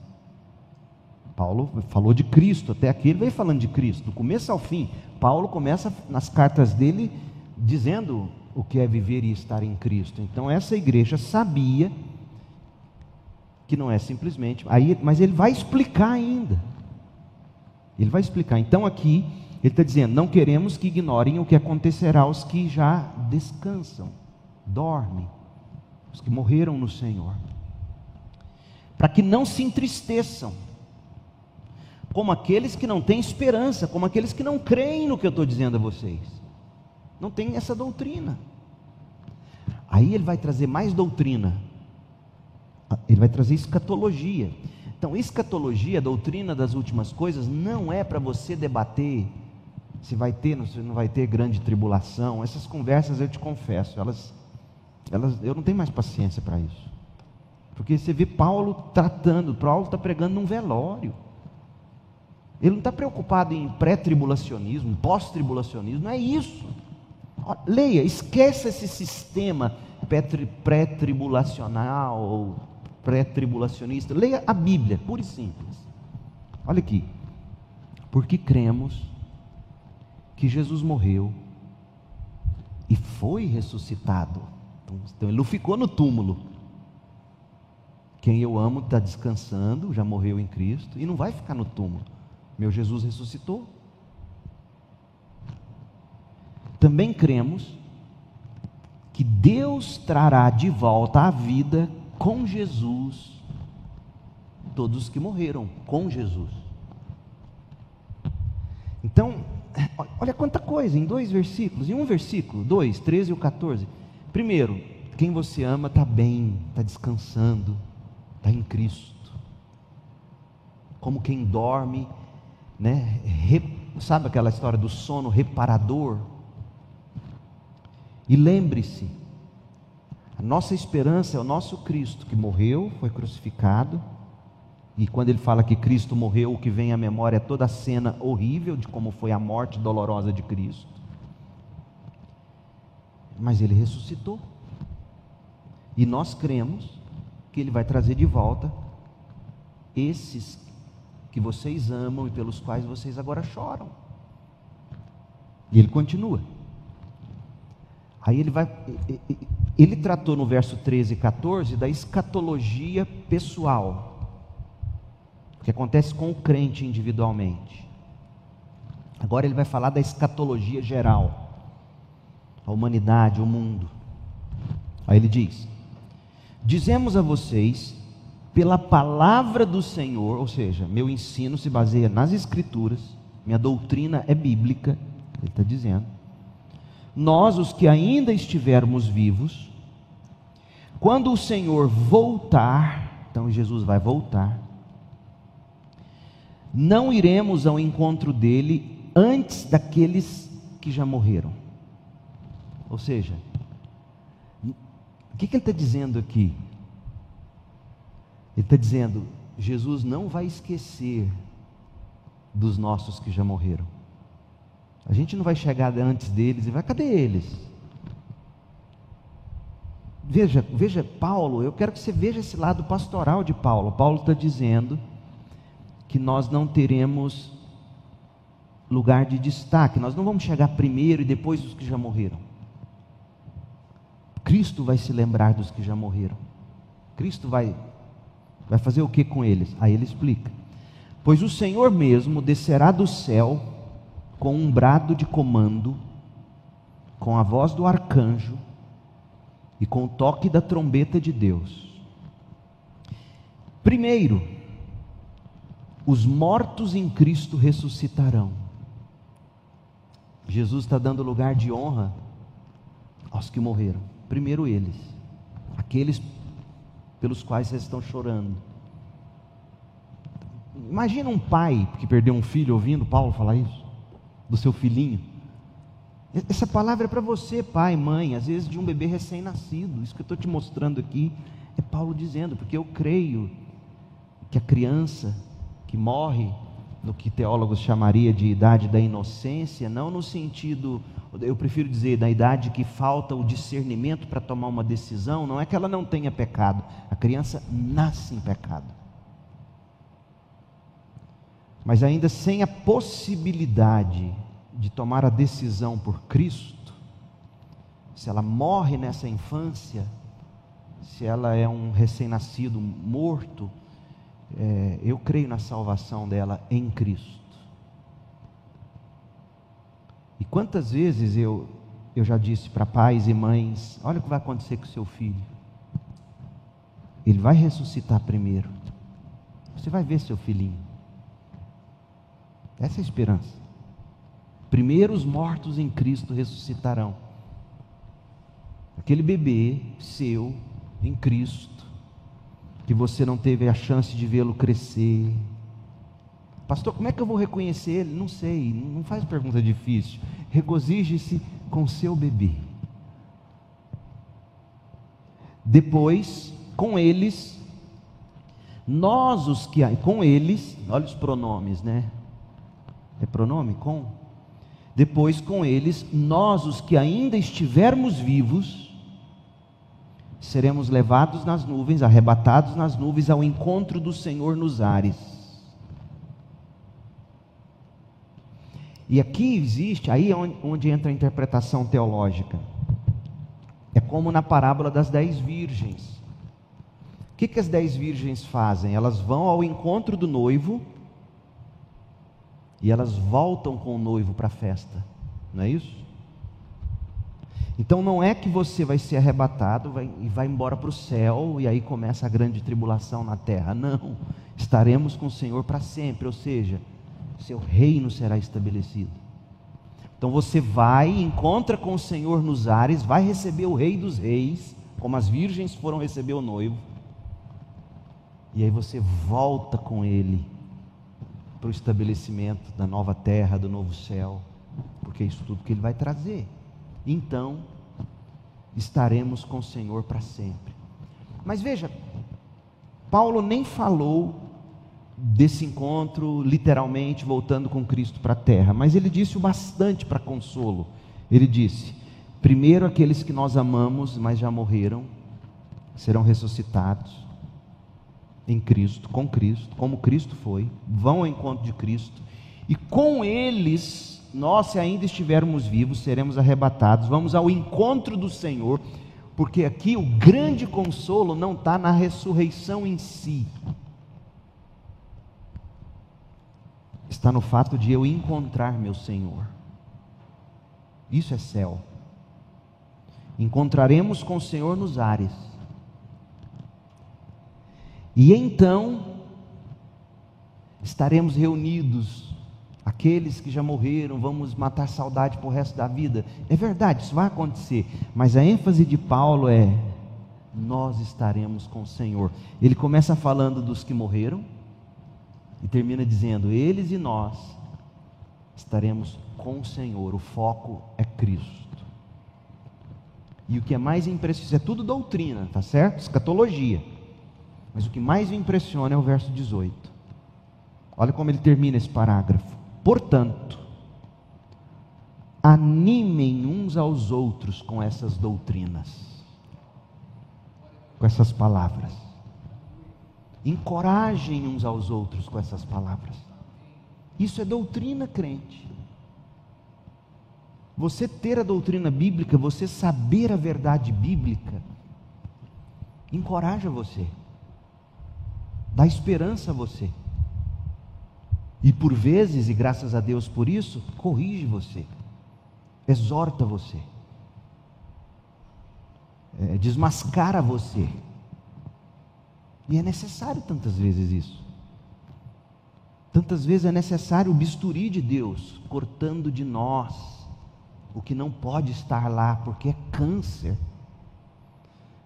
Paulo falou de Cristo, até aqui ele veio falando de Cristo, do começo ao fim. Paulo começa nas cartas dele dizendo o que é viver e estar em Cristo. Então essa igreja sabia que não é simplesmente, aí, mas ele vai explicar ainda. Ele vai explicar. Então aqui ele está dizendo: não queremos que ignorem o que acontecerá aos que já descansam, dormem, os que morreram no Senhor, para que não se entristeçam, como aqueles que não têm esperança, como aqueles que não creem no que eu estou dizendo a vocês, não tem essa doutrina. Aí ele vai trazer mais doutrina, ele vai trazer escatologia. Então, escatologia, doutrina das últimas coisas, não é para você debater se vai ter, se não vai ter grande tribulação. Essas conversas, eu te confesso, elas, elas eu não tenho mais paciência para isso. Porque você vê Paulo tratando, Paulo está pregando num velório. Ele não está preocupado em pré-tribulacionismo, pós-tribulacionismo, não é isso. Leia, esqueça esse sistema pré-tribulacional pré-tribulacionista. Leia a Bíblia, pura e simples. Olha aqui. Porque cremos que Jesus morreu e foi ressuscitado. Então ele não ficou no túmulo. Quem eu amo está descansando, já morreu em Cristo e não vai ficar no túmulo. Meu Jesus ressuscitou. Também cremos que Deus trará de volta à vida com Jesus todos que morreram com Jesus. Então, (laughs) olha quanta coisa em dois versículos, em um versículo, dois, 13 e 14. Primeiro, quem você ama está bem, está descansando, está em Cristo. Como quem dorme, né? sabe aquela história do sono reparador? E lembre-se, nossa esperança é o nosso Cristo que morreu, foi crucificado. E quando ele fala que Cristo morreu, o que vem à memória é toda a cena horrível de como foi a morte dolorosa de Cristo. Mas ele ressuscitou. E nós cremos que ele vai trazer de volta esses que vocês amam e pelos quais vocês agora choram. E ele continua. Aí ele vai. Ele tratou no verso 13 e 14 da escatologia pessoal, que acontece com o crente individualmente. Agora ele vai falar da escatologia geral, a humanidade, o mundo. Aí ele diz: Dizemos a vocês, pela palavra do Senhor, ou seja, meu ensino se baseia nas Escrituras, minha doutrina é bíblica, ele está dizendo nós, os que ainda estivermos vivos, Quando o Senhor voltar, então Jesus vai voltar, não iremos ao encontro dele antes daqueles que já morreram. Ou seja, o que, que ele está dizendo aqui? Ele está dizendo: Jesus não vai esquecer dos nossos que já morreram. A gente não vai chegar antes deles e vai, cadê eles? Veja, veja, Paulo, eu quero que você veja esse lado pastoral de Paulo. Paulo está dizendo que nós não teremos lugar de destaque, nós não vamos chegar primeiro e depois dos que já morreram. Cristo vai se lembrar dos que já morreram. Cristo vai vai fazer o que com eles? Aí ele explica. Pois o Senhor mesmo descerá do céu com um brado de comando, com a voz do arcanjo e com o toque da trombeta de Deus. Primeiro, os mortos em Cristo ressuscitarão. Jesus está dando lugar de honra aos que morreram. Primeiro eles, aqueles pelos quais vocês estão chorando. Imagina um pai que perdeu um filho ouvindo Paulo falar isso, do seu filhinho. Essa palavra é para você, pai, mãe, às vezes de um bebê recém-nascido. Isso que eu estou te mostrando aqui é Paulo dizendo, porque eu creio que a criança que morre no que teólogos chamaria de idade da inocência, não no sentido, eu prefiro dizer, da idade que falta o discernimento para tomar uma decisão, não é que ela não tenha pecado, a criança nasce em pecado. Mas ainda sem a possibilidade de tomar a decisão por Cristo, se ela morre nessa infância, se ela é um recém-nascido morto, é, eu creio na salvação dela em Cristo. E quantas vezes eu, eu já disse para pais e mães: olha o que vai acontecer com seu filho. Ele vai ressuscitar primeiro. Você vai ver seu filhinho. Essa é a esperança. Primeiro os mortos em Cristo ressuscitarão. Aquele bebê seu em Cristo, que você não teve a chance de vê-lo crescer. Pastor, como é que eu vou reconhecer ele? Não sei, não faz pergunta difícil. Regozije-se com seu bebê. Depois, com eles, nós os que com eles, olha os pronomes, né? É pronome com? Depois, com eles, nós, os que ainda estivermos vivos, seremos levados nas nuvens, arrebatados nas nuvens ao encontro do Senhor nos ares. E aqui existe, aí é onde, entra a interpretação teológica. É como na parábola das dez virgens. O que, que as dez virgens fazem? Elas vão ao encontro do noivo e elas voltam com o noivo para a festa, não é isso? Então não é que você vai ser arrebatado vai, e vai embora para o céu e aí começa a grande tribulação na terra. Não, estaremos com o Senhor para sempre, ou seja, seu reino será estabelecido. Então você vai, encontra com o Senhor nos ares, vai receber o Rei dos Reis, como as virgens foram receber o noivo, e aí você volta com Ele para o estabelecimento da nova terra, do novo céu, porque é isso tudo que Ele vai trazer. Então, estaremos com o Senhor para sempre. Mas veja, Paulo nem falou desse encontro literalmente voltando com Cristo para a terra, mas ele disse o bastante para consolo. Ele disse: primeiro aqueles que nós amamos, mas já morreram, serão ressuscitados em Cristo, com Cristo, como Cristo foi, vão ao encontro de Cristo, e com eles, nós, se ainda estivermos vivos, seremos arrebatados, vamos ao encontro do Senhor, porque aqui o grande consolo não está na ressurreição em si, está no fato de eu encontrar meu Senhor. Isso é céu. Encontraremos com o Senhor nos ares. E então estaremos reunidos, aqueles que já morreram, vamos matar saudade para o resto da vida. É verdade, isso vai acontecer, mas a ênfase de Paulo é: nós estaremos com o Senhor. Ele começa falando dos que morreram e termina dizendo: eles e nós estaremos com o Senhor. O foco é Cristo. E o que é mais impressionante, é tudo doutrina, tá certo? Escatologia. Mas o que mais me impressiona é o verso 18. Olha como ele termina esse parágrafo. Portanto, animem uns aos outros com essas doutrinas, com essas palavras. Encorajem uns aos outros com essas palavras. Isso é doutrina crente. Você ter a doutrina bíblica, você saber a verdade bíblica, encoraja você, dá esperança a você. E por vezes, e graças a Deus por isso, corrige você, exorta você, é, desmascara você. E é necessário tantas vezes isso. Tantas vezes é necessário o bisturi de Deus cortando de nós o que não pode estar lá, porque é câncer.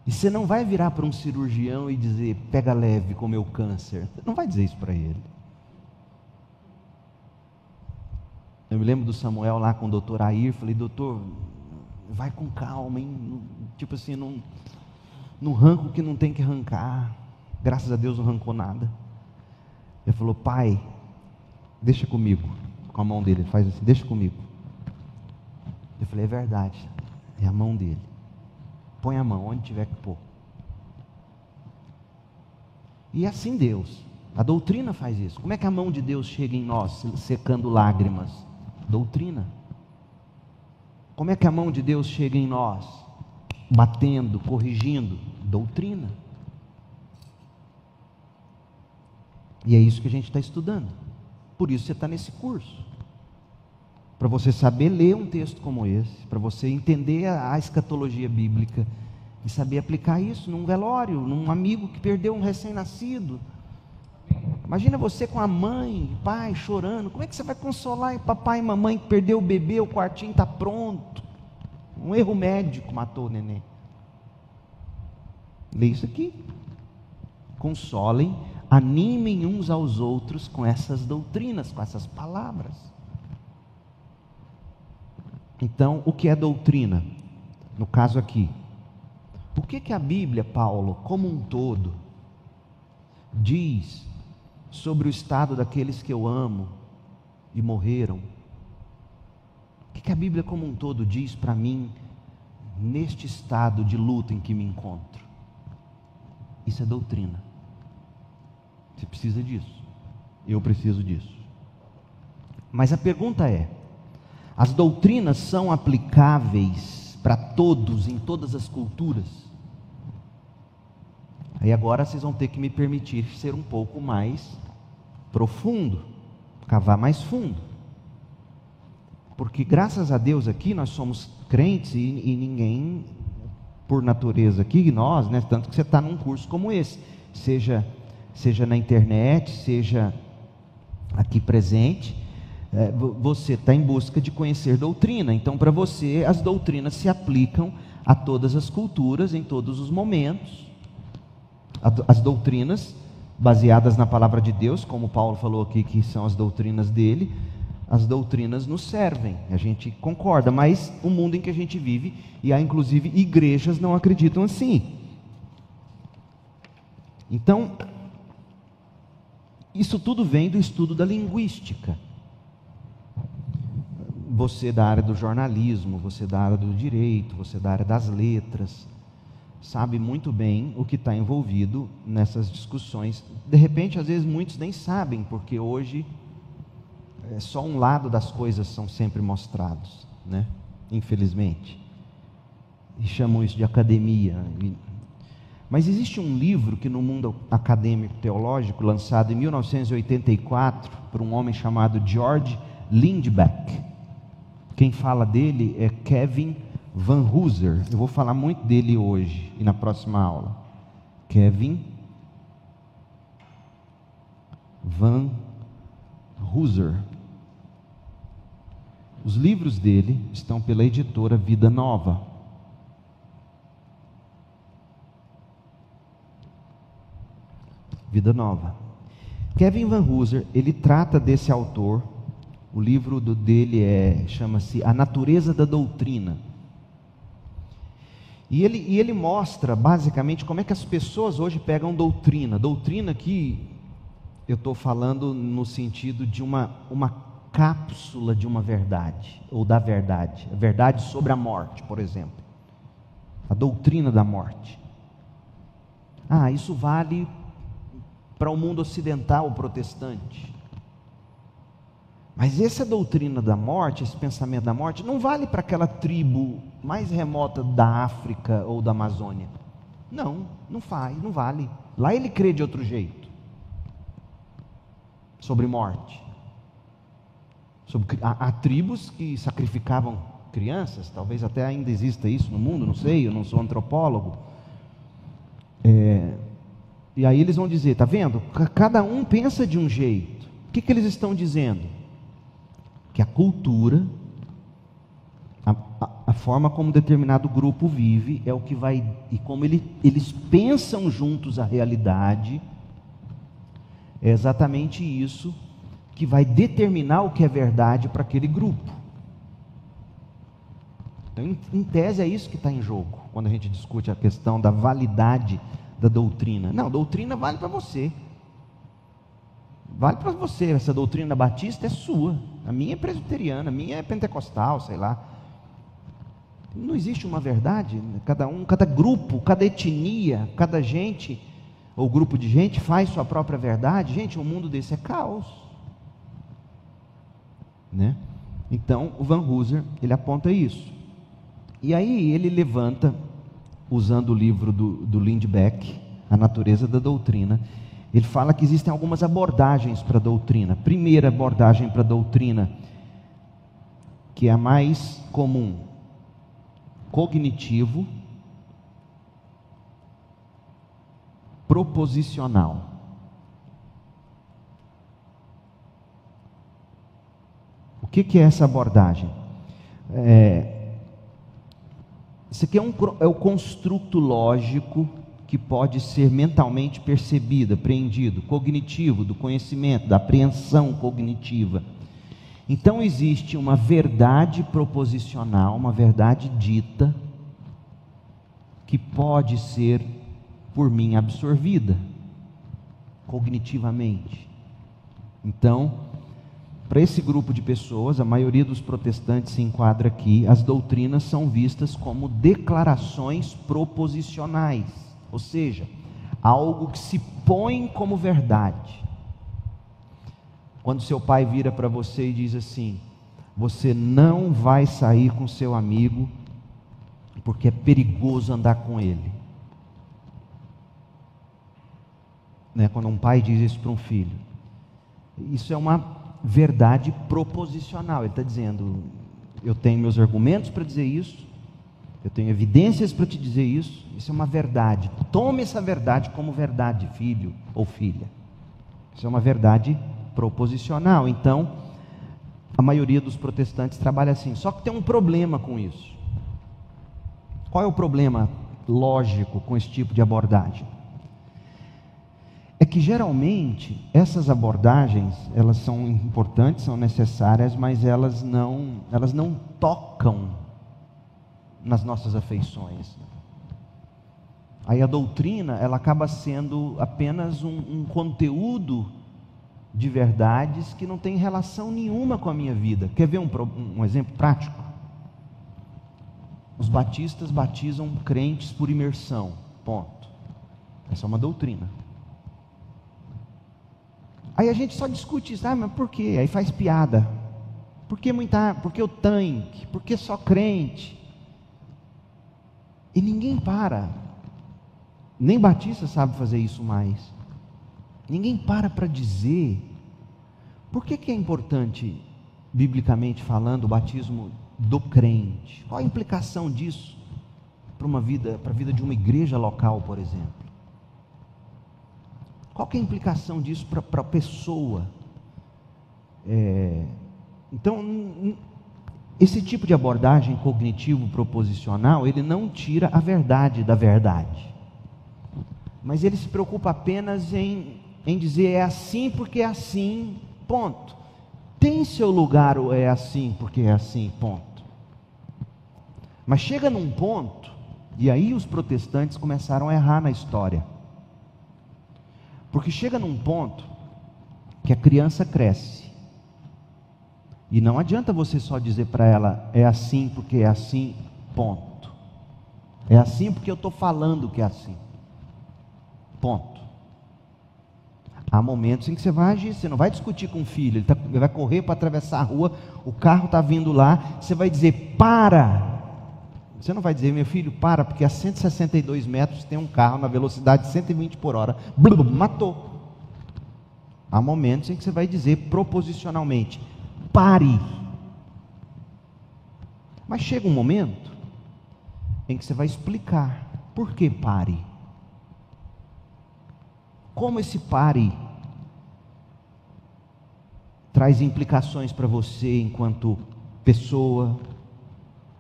E você não vai virar para um cirurgião e dizer, pega leve com o meu câncer. Você não vai dizer isso para ele. Eu me lembro do Samuel lá com o doutor Air, falei, doutor, vai com calma, hein? Tipo assim, não, não arranca o que não tem que arrancar. Graças a Deus não arrancou nada. Ele falou, pai, deixa comigo. Com a mão dele, ele faz assim, deixa comigo. Eu falei, é verdade, é a mão dele. Põe a mão onde tiver que pôr. E assim Deus. A doutrina faz isso. Como é que a mão de Deus chega em nós, secando lágrimas? Doutrina. Como é que a mão de Deus chega em nós, batendo, corrigindo? Doutrina. E é isso que a gente está estudando. Por isso você está nesse curso para você saber ler um texto como esse, para você entender a, a escatologia bíblica e saber aplicar isso num velório, num amigo que perdeu um recém-nascido. Imagina você com a mãe, pai chorando. Como é que você vai consolar papai e mamãe que perdeu o bebê, o quartinho está pronto? Um erro médico matou o neném. Lê isso aqui. Consolem, animem uns aos outros com essas doutrinas, com essas palavras. Então, o que é doutrina? No caso aqui, o que, que a Bíblia, Paulo, como um todo, diz sobre o estado daqueles que eu amo e morreram? O que, que a Bíblia, como um todo, diz para mim neste estado de luta em que me encontro? Isso é doutrina. Você precisa disso. Eu preciso disso. Mas a pergunta é: as doutrinas são aplicáveis para todos, em todas as culturas. Aí agora vocês vão ter que me permitir ser um pouco mais profundo, cavar mais fundo. Porque graças a Deus aqui nós somos crentes e, e ninguém, por natureza aqui, nós, né, tanto que você está num curso como esse, seja, seja na internet, seja aqui presente, é, você está em busca de conhecer doutrina. Então, para você, as doutrinas se aplicam a todas as culturas, em todos os momentos. As doutrinas baseadas na palavra de Deus, como Paulo falou aqui, que são as doutrinas dele, as doutrinas nos servem, a gente concorda, mas o mundo em que a gente vive, e há inclusive igrejas não acreditam assim. Então, isso tudo vem do estudo da linguística você da área do jornalismo, você da área do direito, você da área das letras, sabe muito bem o que está envolvido nessas discussões. De repente, às vezes, muitos nem sabem, porque hoje é só um lado das coisas são sempre mostrados, né? infelizmente. E chamam isso de academia. Mas existe um livro que no mundo acadêmico teológico, lançado em 1984 por um homem chamado George Lindbeck, quem fala dele é Kevin Van Hooser. Eu vou falar muito dele hoje e na próxima aula. Kevin Van Hooser. Os livros dele estão pela editora Vida Nova. Vida Nova. Kevin Van Hooser, ele trata desse autor, o livro do, dele é chama-se A Natureza da Doutrina. E ele, e ele mostra basicamente como é que as pessoas hoje pegam doutrina. Doutrina que eu estou falando no sentido de uma, uma cápsula de uma verdade, ou da verdade. A verdade sobre a morte, por exemplo. A doutrina da morte. Ah, isso vale para o mundo ocidental protestante. Mas essa doutrina da morte, esse pensamento da morte, não vale para aquela tribo mais remota da África ou da Amazônia. Não, não faz, não vale. Lá ele crê de outro jeito. Sobre morte. Sobre, há, tribos que sacrificavam crianças, talvez até ainda exista isso no mundo, não sei, eu não sou antropólogo. É, e aí eles vão dizer, tá vendo? Cada um pensa de um jeito. O que, que eles estão dizendo? Que a cultura, a, a, a, forma como determinado grupo vive, é o que vai, e como ele, eles pensam juntos a realidade, é exatamente isso que vai determinar o que é verdade para aquele grupo. Então, em, em tese, é isso que está em jogo, quando a gente discute a questão da validade da doutrina. Não, doutrina vale para você. Vale para você, essa doutrina batista é sua. A minha é presbiteriana, a minha é pentecostal, sei lá. Não existe uma verdade. Cada um, cada grupo, cada etnia, cada gente ou grupo de gente faz sua própria verdade. Gente, um mundo desse é caos. Né? Então, o Van Hooser, ele aponta isso. E aí ele levanta, usando o livro do, do Lindbeck, A Natureza da Doutrina, ele fala que existem algumas abordagens para a doutrina. Primeira abordagem para a doutrina, que é a mais comum, cognitivo, proposicional. O que, que é essa abordagem? É, isso aqui é, um, é o construto lógico que pode ser mentalmente percebida, apreendido, cognitivo, do conhecimento, da apreensão cognitiva. Então existe uma verdade proposicional, uma verdade dita, que pode ser por mim absorvida cognitivamente. Então, para esse grupo de pessoas, a maioria dos protestantes se enquadra aqui, as doutrinas são vistas como declarações proposicionais ou seja, algo que se põe como verdade. Quando seu pai vira para você e diz assim: Você não vai sair com seu amigo, porque é perigoso andar com ele. Né? Quando um pai diz isso para um filho, isso é uma verdade proposicional. Ele está dizendo: Eu tenho meus argumentos para dizer isso, eu tenho evidências para te dizer isso. Isso é uma verdade. Tome essa verdade como verdade, filho ou filha. Isso é uma verdade proposicional. Então, a maioria dos protestantes trabalha assim. Só que tem um problema com isso. Qual é o problema lógico com esse tipo de abordagem? É que geralmente essas abordagens, elas são importantes, são necessárias, mas elas não, elas não tocam nas nossas afeições. Aí a doutrina, ela acaba sendo apenas um, um conteúdo de verdades que não tem relação nenhuma com a minha vida. Quer ver um, um exemplo prático? Os batistas batizam crentes por imersão. Ponto. Essa é uma doutrina. Aí a gente só discute isso, ah, mas por quê? Aí faz piada. Por que muita, por que o tanque? Por que só crente? E ninguém para. Nem Batista sabe fazer isso mais. Ninguém para para dizer por que, que é importante, biblicamente falando, o batismo do crente. Qual a implicação disso para uma vida, para a vida de uma igreja local, por exemplo? Qual que é a implicação disso para, a pessoa? É, então, esse tipo de abordagem cognitivo proposicional, ele não tira a verdade da verdade. mas ele se preocupa apenas em, em dizer é assim porque é assim, ponto. Tem seu lugar o é assim porque é assim, ponto. Mas chega num ponto, e aí os protestantes começaram a errar na história. Porque chega num ponto que a criança cresce. E não adianta você só dizer para ela, é assim porque é assim, ponto. É assim porque eu estou falando que é assim. Ponto. Há momentos em que você vai agir, você não vai discutir com o filho, ele, tá, ele vai correr para atravessar a rua, o carro está vindo lá, você vai dizer, para. Você não vai dizer, meu filho, para, porque a 162 metros tem um carro na velocidade de 120 por hora. Blum, matou. Há momentos em que você vai dizer proposicionalmente: pare. Mas chega um momento em que você vai explicar por que pare. Como esse pare traz implicações para você enquanto pessoa,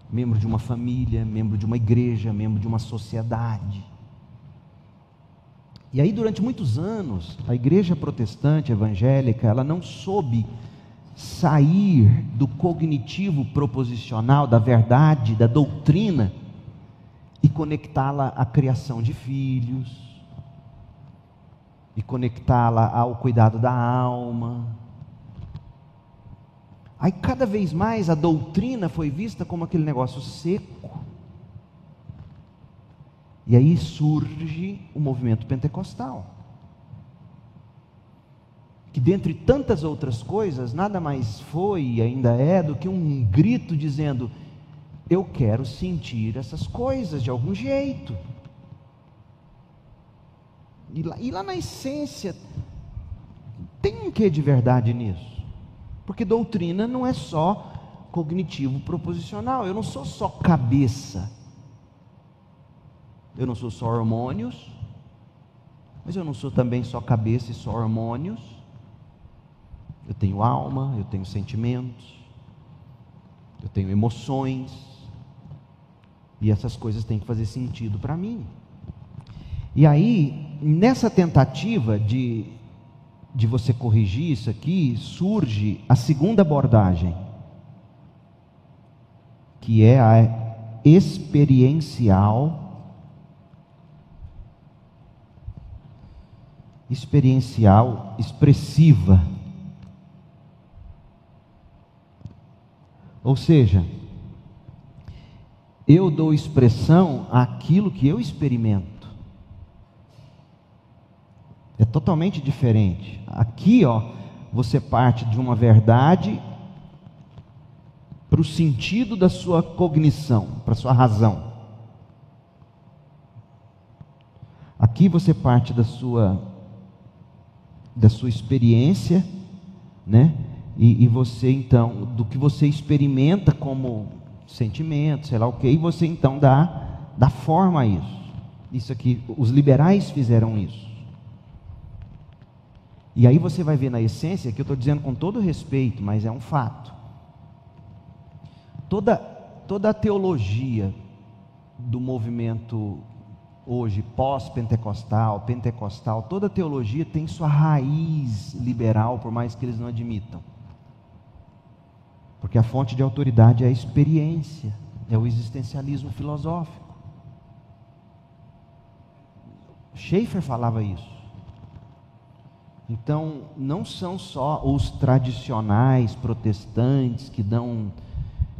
membro de uma família, membro de uma igreja, membro de uma sociedade. E aí, durante muitos anos, a igreja protestante evangélica, ela não soube sair do cognitivo proposicional, da verdade, da doutrina, e conectá-la à criação de filhos, e conectá-la ao cuidado da alma. Aí, cada vez mais, a doutrina foi vista como aquele negócio seco, e aí surge o movimento pentecostal. Que dentre tantas outras coisas, nada mais foi e ainda é do que um grito dizendo: Eu quero sentir essas coisas de algum jeito. E lá, e lá na essência, tem um que de verdade nisso? Porque doutrina não é só cognitivo proposicional, eu não sou só cabeça. Eu não sou só hormônios, mas eu não sou também só cabeça e só hormônios. Eu tenho alma, eu tenho sentimentos, eu tenho emoções, e essas coisas têm que fazer sentido para mim. E aí, nessa tentativa de, de você corrigir isso aqui, surge a segunda abordagem, que é a experiencial experiencial expressiva. Ou seja, eu dou expressão àquilo que eu experimento. É totalmente diferente. Aqui, ó, você parte de uma verdade para o sentido da sua cognição, para a sua razão. Aqui você parte da sua da sua experiência, né? E, e, você então, do que você experimenta como sentimento, sei lá o que, e você então dá, dá forma a isso. Isso aqui, os liberais fizeram isso. E aí você vai ver na essência, que eu estou dizendo com todo respeito, mas é um fato. Toda, toda a teologia do movimento hoje pós-pentecostal, pentecostal, toda teologia tem sua raiz liberal, por mais que eles não admitam. Porque a fonte de autoridade é a experiência, é o existencialismo filosófico. Schaeffer falava isso. Então, não são só os tradicionais protestantes que dão,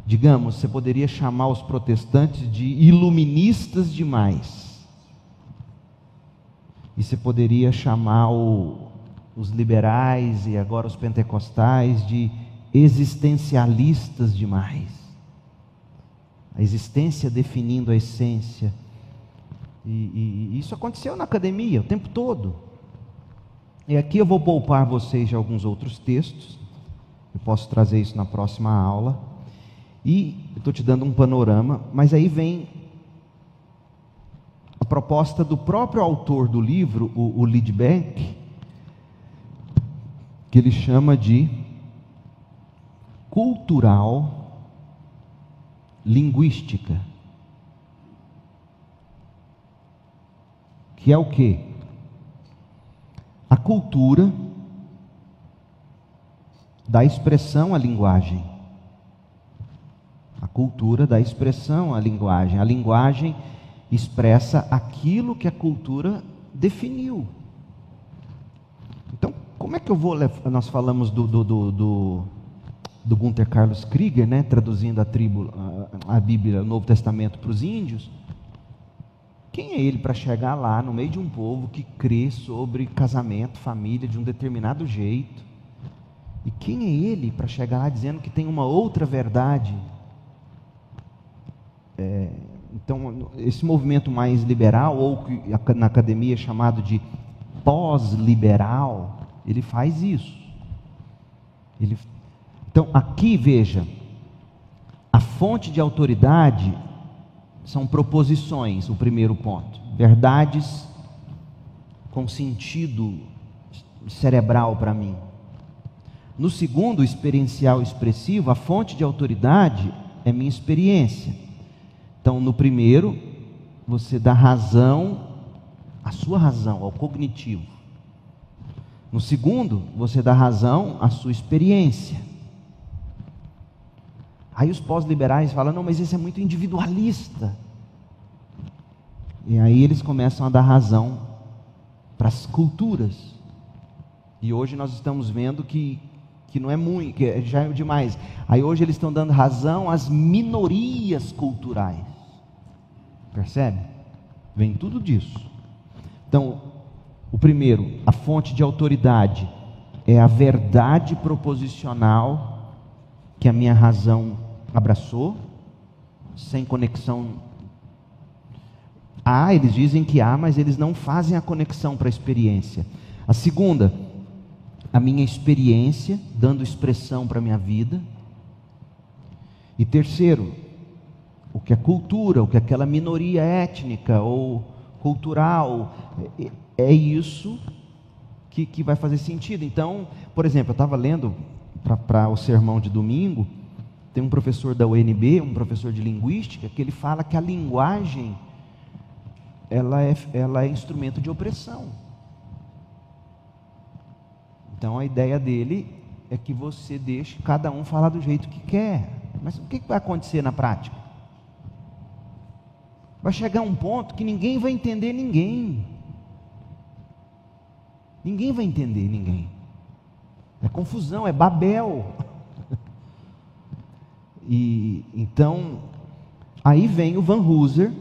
digamos, você poderia chamar os protestantes de iluministas demais e você poderia chamar o, os liberais e agora os pentecostais de existencialistas demais. A existência definindo a essência. E, e, isso aconteceu na academia o tempo todo. E aqui eu vou poupar vocês de alguns outros textos. Eu posso trazer isso na próxima aula. E estou te dando um panorama, mas aí vem proposta do próprio autor do livro, o, o Lidbeck, que ele chama de cultural linguística. Que é o que? a cultura dá expressão à linguagem. A cultura dá expressão à linguagem. A linguagem expressa aquilo que a cultura definiu. Então, como é que eu vou. Nós falamos do, do, do, do, do Gunther Carlos Krieger, né, traduzindo a, tribo, a, a Bíblia, o Novo Testamento para os índios. Quem é ele para chegar lá no meio de um povo que crê sobre casamento, família de um determinado jeito? E quem é ele para chegar lá dizendo que tem uma outra verdade? É, então, esse movimento mais liberal, ou que na academia é chamado de pós-liberal, ele faz isso. Ele... Então, aqui veja, a fonte de autoridade são proposições, o primeiro ponto. Verdades com sentido cerebral para mim. No segundo, experiencial expressivo, a fonte de autoridade é minha experiência. Então, no primeiro, você dá razão, a sua razão, ao cognitivo. No segundo, você dá razão à sua experiência. Aí os pós-liberais falam: não, mas isso é muito individualista. E aí eles começam a dar razão para as culturas. E hoje nós estamos vendo que, que não é muito, que já é demais. Aí hoje eles estão dando razão às minorias culturais. Percebe? Vem tudo disso. Então, o primeiro, a fonte de autoridade é a verdade proposicional que a minha razão abraçou, sem conexão. Há, eles dizem que há, mas eles não fazem a conexão para a experiência. A segunda, a minha experiência, dando expressão para a minha vida. E terceiro, o que a cultura, o que aquela minoria étnica ou cultural, é, é isso que, que vai fazer sentido. Então, por exemplo, eu estava lendo para o sermão de domingo, tem um professor da UNB, um professor de linguística, que ele fala que a linguagem ela é, ela é instrumento de opressão. Então a ideia dele é que você deixe cada um falar do jeito que quer. Mas o que vai acontecer na prática? Vai chegar um ponto que ninguém vai entender ninguém. Ninguém vai entender ninguém. É confusão, é Babel. E então, aí vem o Van Hooser,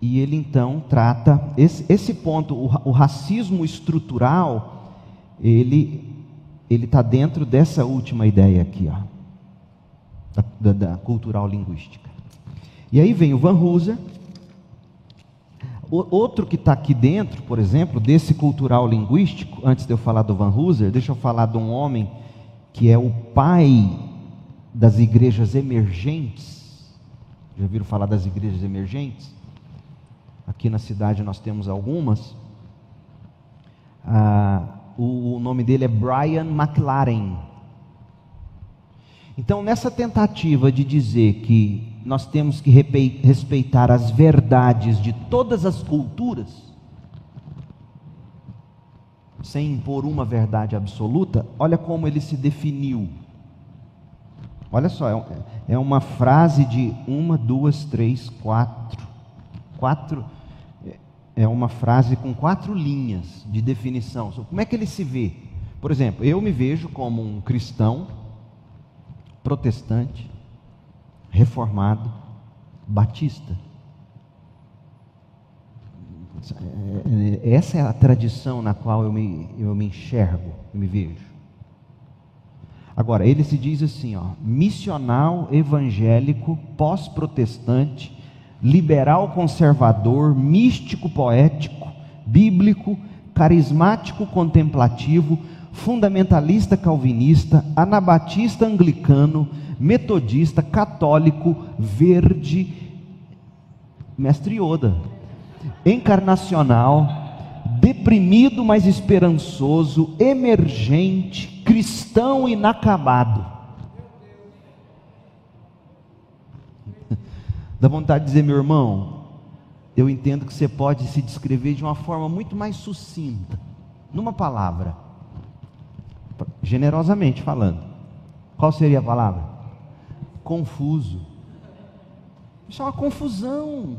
e ele então trata esse, esse ponto, o, o racismo estrutural, ele ele está dentro dessa última ideia aqui, ó, da, da, da cultural linguística. E aí vem o Van Hooser, outro que está aqui dentro, por exemplo, desse cultural linguístico, antes de eu falar do Van Hooser, deixa eu falar de um homem que é o pai das igrejas emergentes. Já viram falar das igrejas emergentes? Aqui na cidade nós temos algumas. Ah, o, o nome dele é Brian McLaren. Então, nessa tentativa de dizer que nós temos que respeitar as verdades de todas as culturas, sem impor uma verdade absoluta, olha como ele se definiu. Olha só, é, é uma frase de uma, duas, três, quatro. Quatro. É uma frase com quatro linhas de definição. Como é que ele se vê? Por exemplo, eu me vejo como um cristão, protestante, reformado, batista. Essa é a tradição na qual eu me, eu me enxergo, eu me vejo. Agora, ele se diz assim, ó, missional evangélico, pós-protestante, liberal conservador, místico poético, bíblico, carismático contemplativo, fundamentalista calvinista, anabatista anglicano, metodista, católico, verde, mestre Yoda, encarnacional, deprimido mas esperançoso, emergente, cristão inacabado. Dá vontade de dizer, meu irmão, eu entendo que você pode se descrever de uma forma muito mais sucinta. numa palavra, generosamente falando, qual seria a palavra? Confuso. Isso é uma confusão.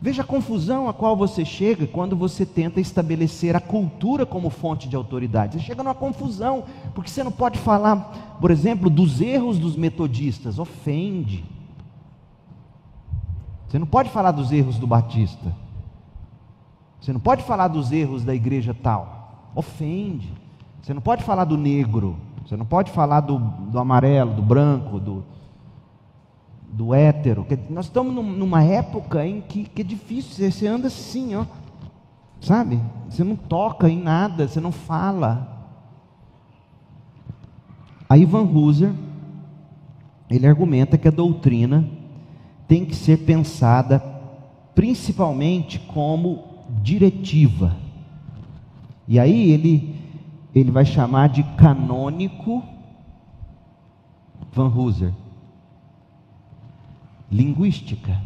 Veja a confusão a qual você chega quando você tenta estabelecer a cultura como fonte de autoridade. Você chega numa confusão, porque você não pode falar, por exemplo, dos erros dos metodistas, ofende. Você não pode falar dos erros do batista. Você não pode falar dos erros da igreja tal. Ofende. Você não pode falar do negro. Você não pode falar do, do amarelo, do branco, do, do hétero. Nós estamos numa época em que, que é difícil. Você anda assim, ó. Sabe? Você não toca em nada, você não fala. Aí Van Hooser, ele argumenta que a doutrina tem que ser pensada principalmente como diretiva. E aí ele ele vai chamar de canônico Van Hooser. Linguística.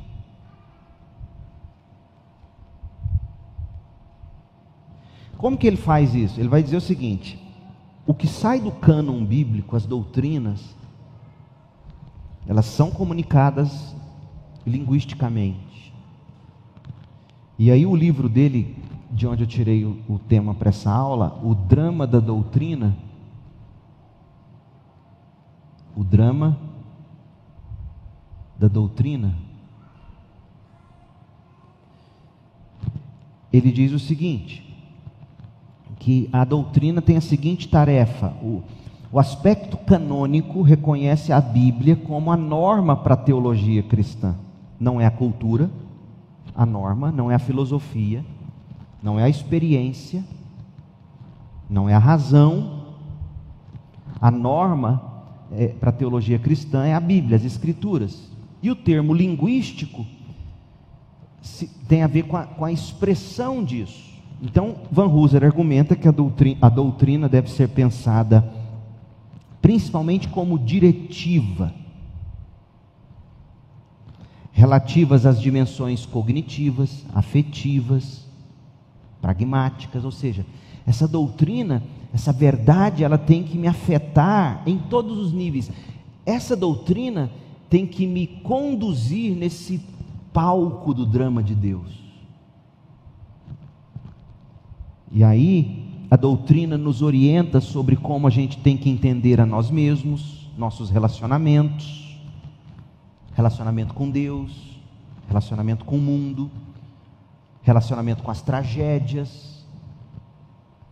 Como que ele faz isso? Ele vai dizer o seguinte: o que sai do cânon bíblico, as doutrinas, elas são comunicadas linguisticamente. E aí o livro dele, de onde eu tirei o, o tema para essa aula, o drama da doutrina, o drama da doutrina, ele diz o seguinte: que a doutrina tem a seguinte tarefa: o, o aspecto canônico reconhece a Bíblia como a norma para a teologia cristã. Não é a cultura, a norma, não é a filosofia, não é a experiência, não é a razão. A norma é, para a teologia cristã é a Bíblia, as Escrituras. E o termo linguístico se, tem a ver com a, com a, expressão disso. Então, Van Hooser argumenta que a doutrina, a doutrina deve ser pensada principalmente como diretiva, relativas às dimensões cognitivas, afetivas, pragmáticas, ou seja, essa doutrina, essa verdade, ela tem que me afetar em todos os níveis. Essa doutrina tem que me conduzir nesse palco do drama de Deus. E aí, a doutrina nos orienta sobre como a gente tem que entender a nós mesmos, nossos relacionamentos, relacionamento com Deus, relacionamento com o mundo, relacionamento com as tragédias.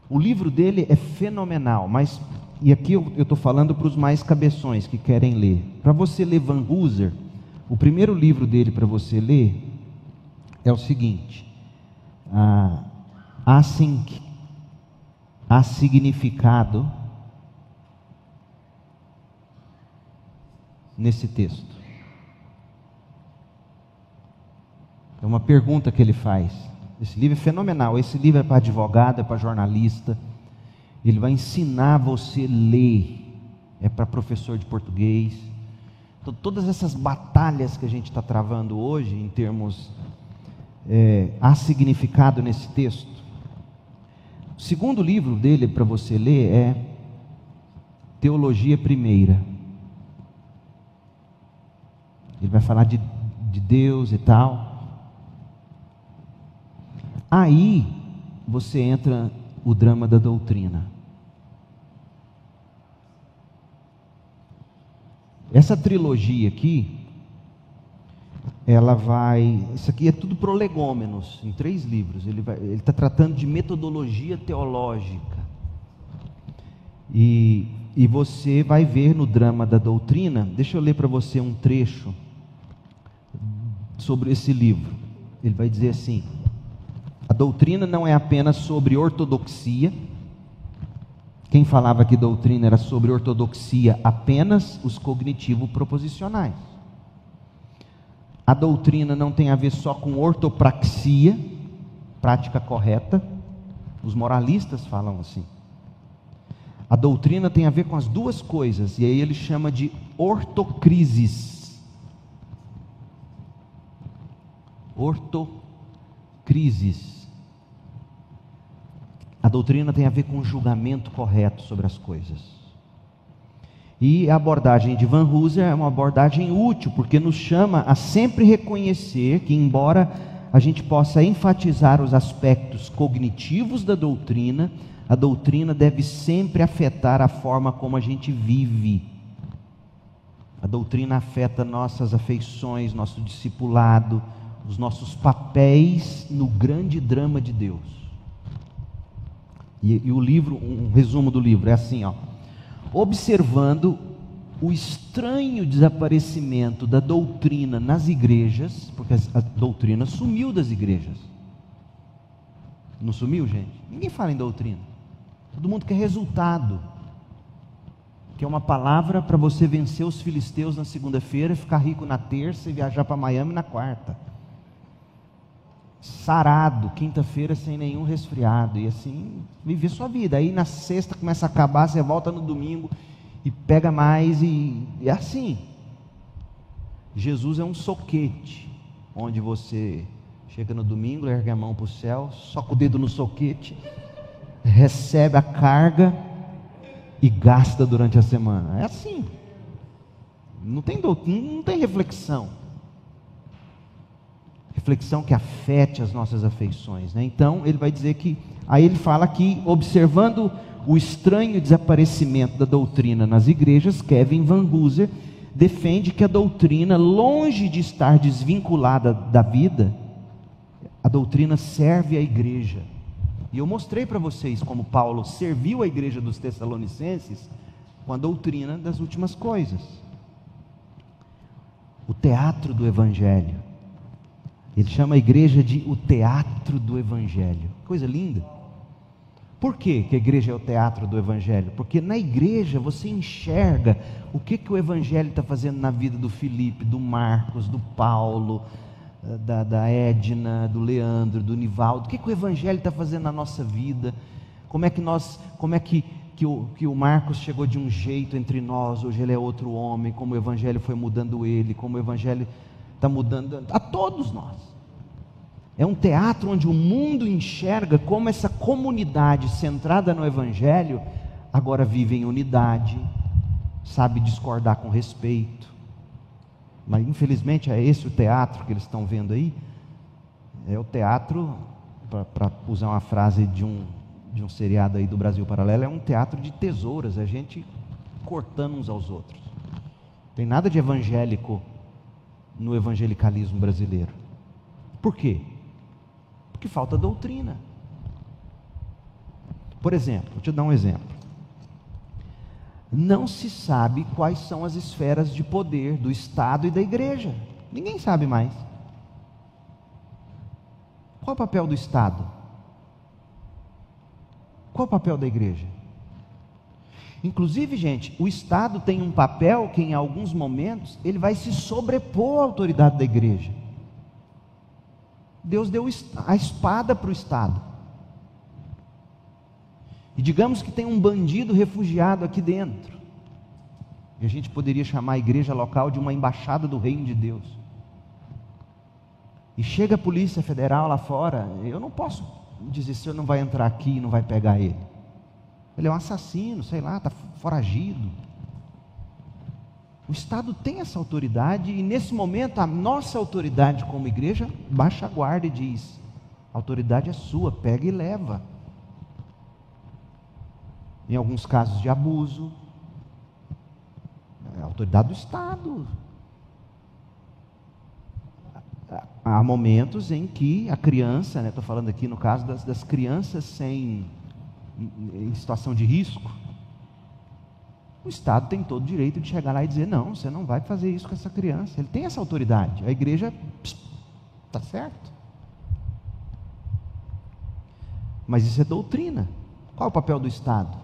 O livro dele é fenomenal, mas, e aqui eu estou falando para os mais cabeções que querem ler. Para você ler Van Hooser, o primeiro livro dele para você ler é o seguinte: ah, há, significado nesse texto. É uma pergunta que ele faz. Esse livro é fenomenal. Esse livro é para advogado, é para jornalista. Ele vai ensinar você a ler. É para professor de português. Então, todas essas batalhas que a gente está travando hoje, em termos. É, há significado nesse texto. O segundo livro dele para você ler é Teologia Primeira. Ele vai falar de, de Deus e tal. Aí você entra o drama da doutrina. Essa trilogia aqui, ela vai. Isso aqui é tudo prolegômenos, em três livros. Ele está tratando de metodologia teológica. E, e você vai ver no drama da doutrina. Deixa eu ler para você um trecho sobre esse livro. Ele vai dizer assim: a doutrina não é apenas sobre ortodoxia. Quem falava que doutrina era sobre ortodoxia apenas os cognitivo-proposicionais. A doutrina não tem a ver só com ortopraxia, prática correta. Os moralistas falam assim. A doutrina tem a ver com as duas coisas, e aí ele chama de ortocrises. Ortocrises A doutrina tem a ver com o julgamento correto sobre as coisas. E a abordagem de Van Hooser é uma abordagem útil, porque nos chama a sempre reconhecer que, embora a gente possa enfatizar os aspectos cognitivos da doutrina, a doutrina deve sempre afetar a forma como a gente vive. A doutrina afeta nossas afeições, nosso discipulado, os nossos papéis no grande drama de Deus. E, e o livro, um resumo do livro é assim, ó. Observando o estranho desaparecimento da doutrina nas igrejas, porque a doutrina sumiu das igrejas. Não sumiu, gente? Ninguém fala em doutrina. Todo mundo quer resultado. Que é uma palavra para você vencer os filisteus na segunda-feira, ficar rico na terça e viajar para Miami na quarta. Sarado, quinta-feira sem nenhum resfriado. E assim, viver sua vida. Aí na sexta começa a acabar, você volta no domingo e pega mais e, é assim. Jesus é um soquete, onde você chega no domingo, ergue a mão para o céu, soca o dedo no soquete, recebe a carga e gasta durante a semana. É assim. Não tem não tem reflexão. Reflexão que afete as nossas afeições. Né? Então, ele vai dizer que. Aí ele fala que, observando o estranho desaparecimento da doutrina nas igrejas, Kevin Van Hooser defende que a doutrina, longe de estar desvinculada da vida, a doutrina serve à igreja. E eu mostrei para vocês como Paulo serviu a igreja dos Tessalonicenses com a doutrina das últimas coisas. O teatro do evangelho. Ele chama a igreja de o teatro do evangelho. Coisa linda. Por que, a igreja é o teatro do Evangelho? Porque na igreja você enxerga o que, que o Evangelho está fazendo na vida do Felipe, do Marcos, do Paulo, eh, da, da Edna, do Leandro, do Nivaldo. O que, que o Evangelho está fazendo na nossa vida? Como é que nós, como é que, que, o, que o Marcos chegou de um jeito entre nós, hoje ele é outro homem, como o Evangelho foi mudando ele, como o Evangelho está mudando a todos nós. É um teatro onde o mundo enxerga como essa comunidade centrada no Evangelho agora vive em unidade, sabe discordar com respeito. Mas infelizmente é esse o teatro que eles estão vendo aí. É o teatro, para usar uma frase de um, de um seriado aí do Brasil Paralelo, é um teatro de tesouras, é a gente cortando uns aos outros. Tem nada de evangélico no evangelicalismo brasileiro. Por quê? Porque falta doutrina. Por exemplo, vou te dar um exemplo. Não se sabe quais são as esferas de poder do Estado e da igreja. Ninguém sabe mais. Qual é o papel do Estado? Qual é o papel da igreja? Inclusive, gente, o Estado tem um papel que em alguns momentos ele vai se sobrepor à autoridade da igreja. Deus deu a espada para o Estado. E digamos que tem um bandido refugiado aqui dentro. E a gente poderia chamar a igreja local de uma embaixada do reino de Deus. E chega a polícia federal lá fora, eu não posso dizer se eu não vai entrar aqui e não vai pegar ele. Ele é um assassino, sei lá, está foragido. O Estado tem essa autoridade e nesse momento a nossa autoridade como igreja baixa a guarda e diz: a autoridade é sua, pega e leva. Em alguns casos de abuso, é a autoridade do Estado. Há momentos em que a criança, estou né, falando aqui no caso das, das crianças sem, em situação de risco, o Estado tem todo o direito de chegar lá e dizer: não, você não vai fazer isso com essa criança. Ele tem essa autoridade. A igreja está certo. Mas isso é doutrina. Qual é o papel do Estado?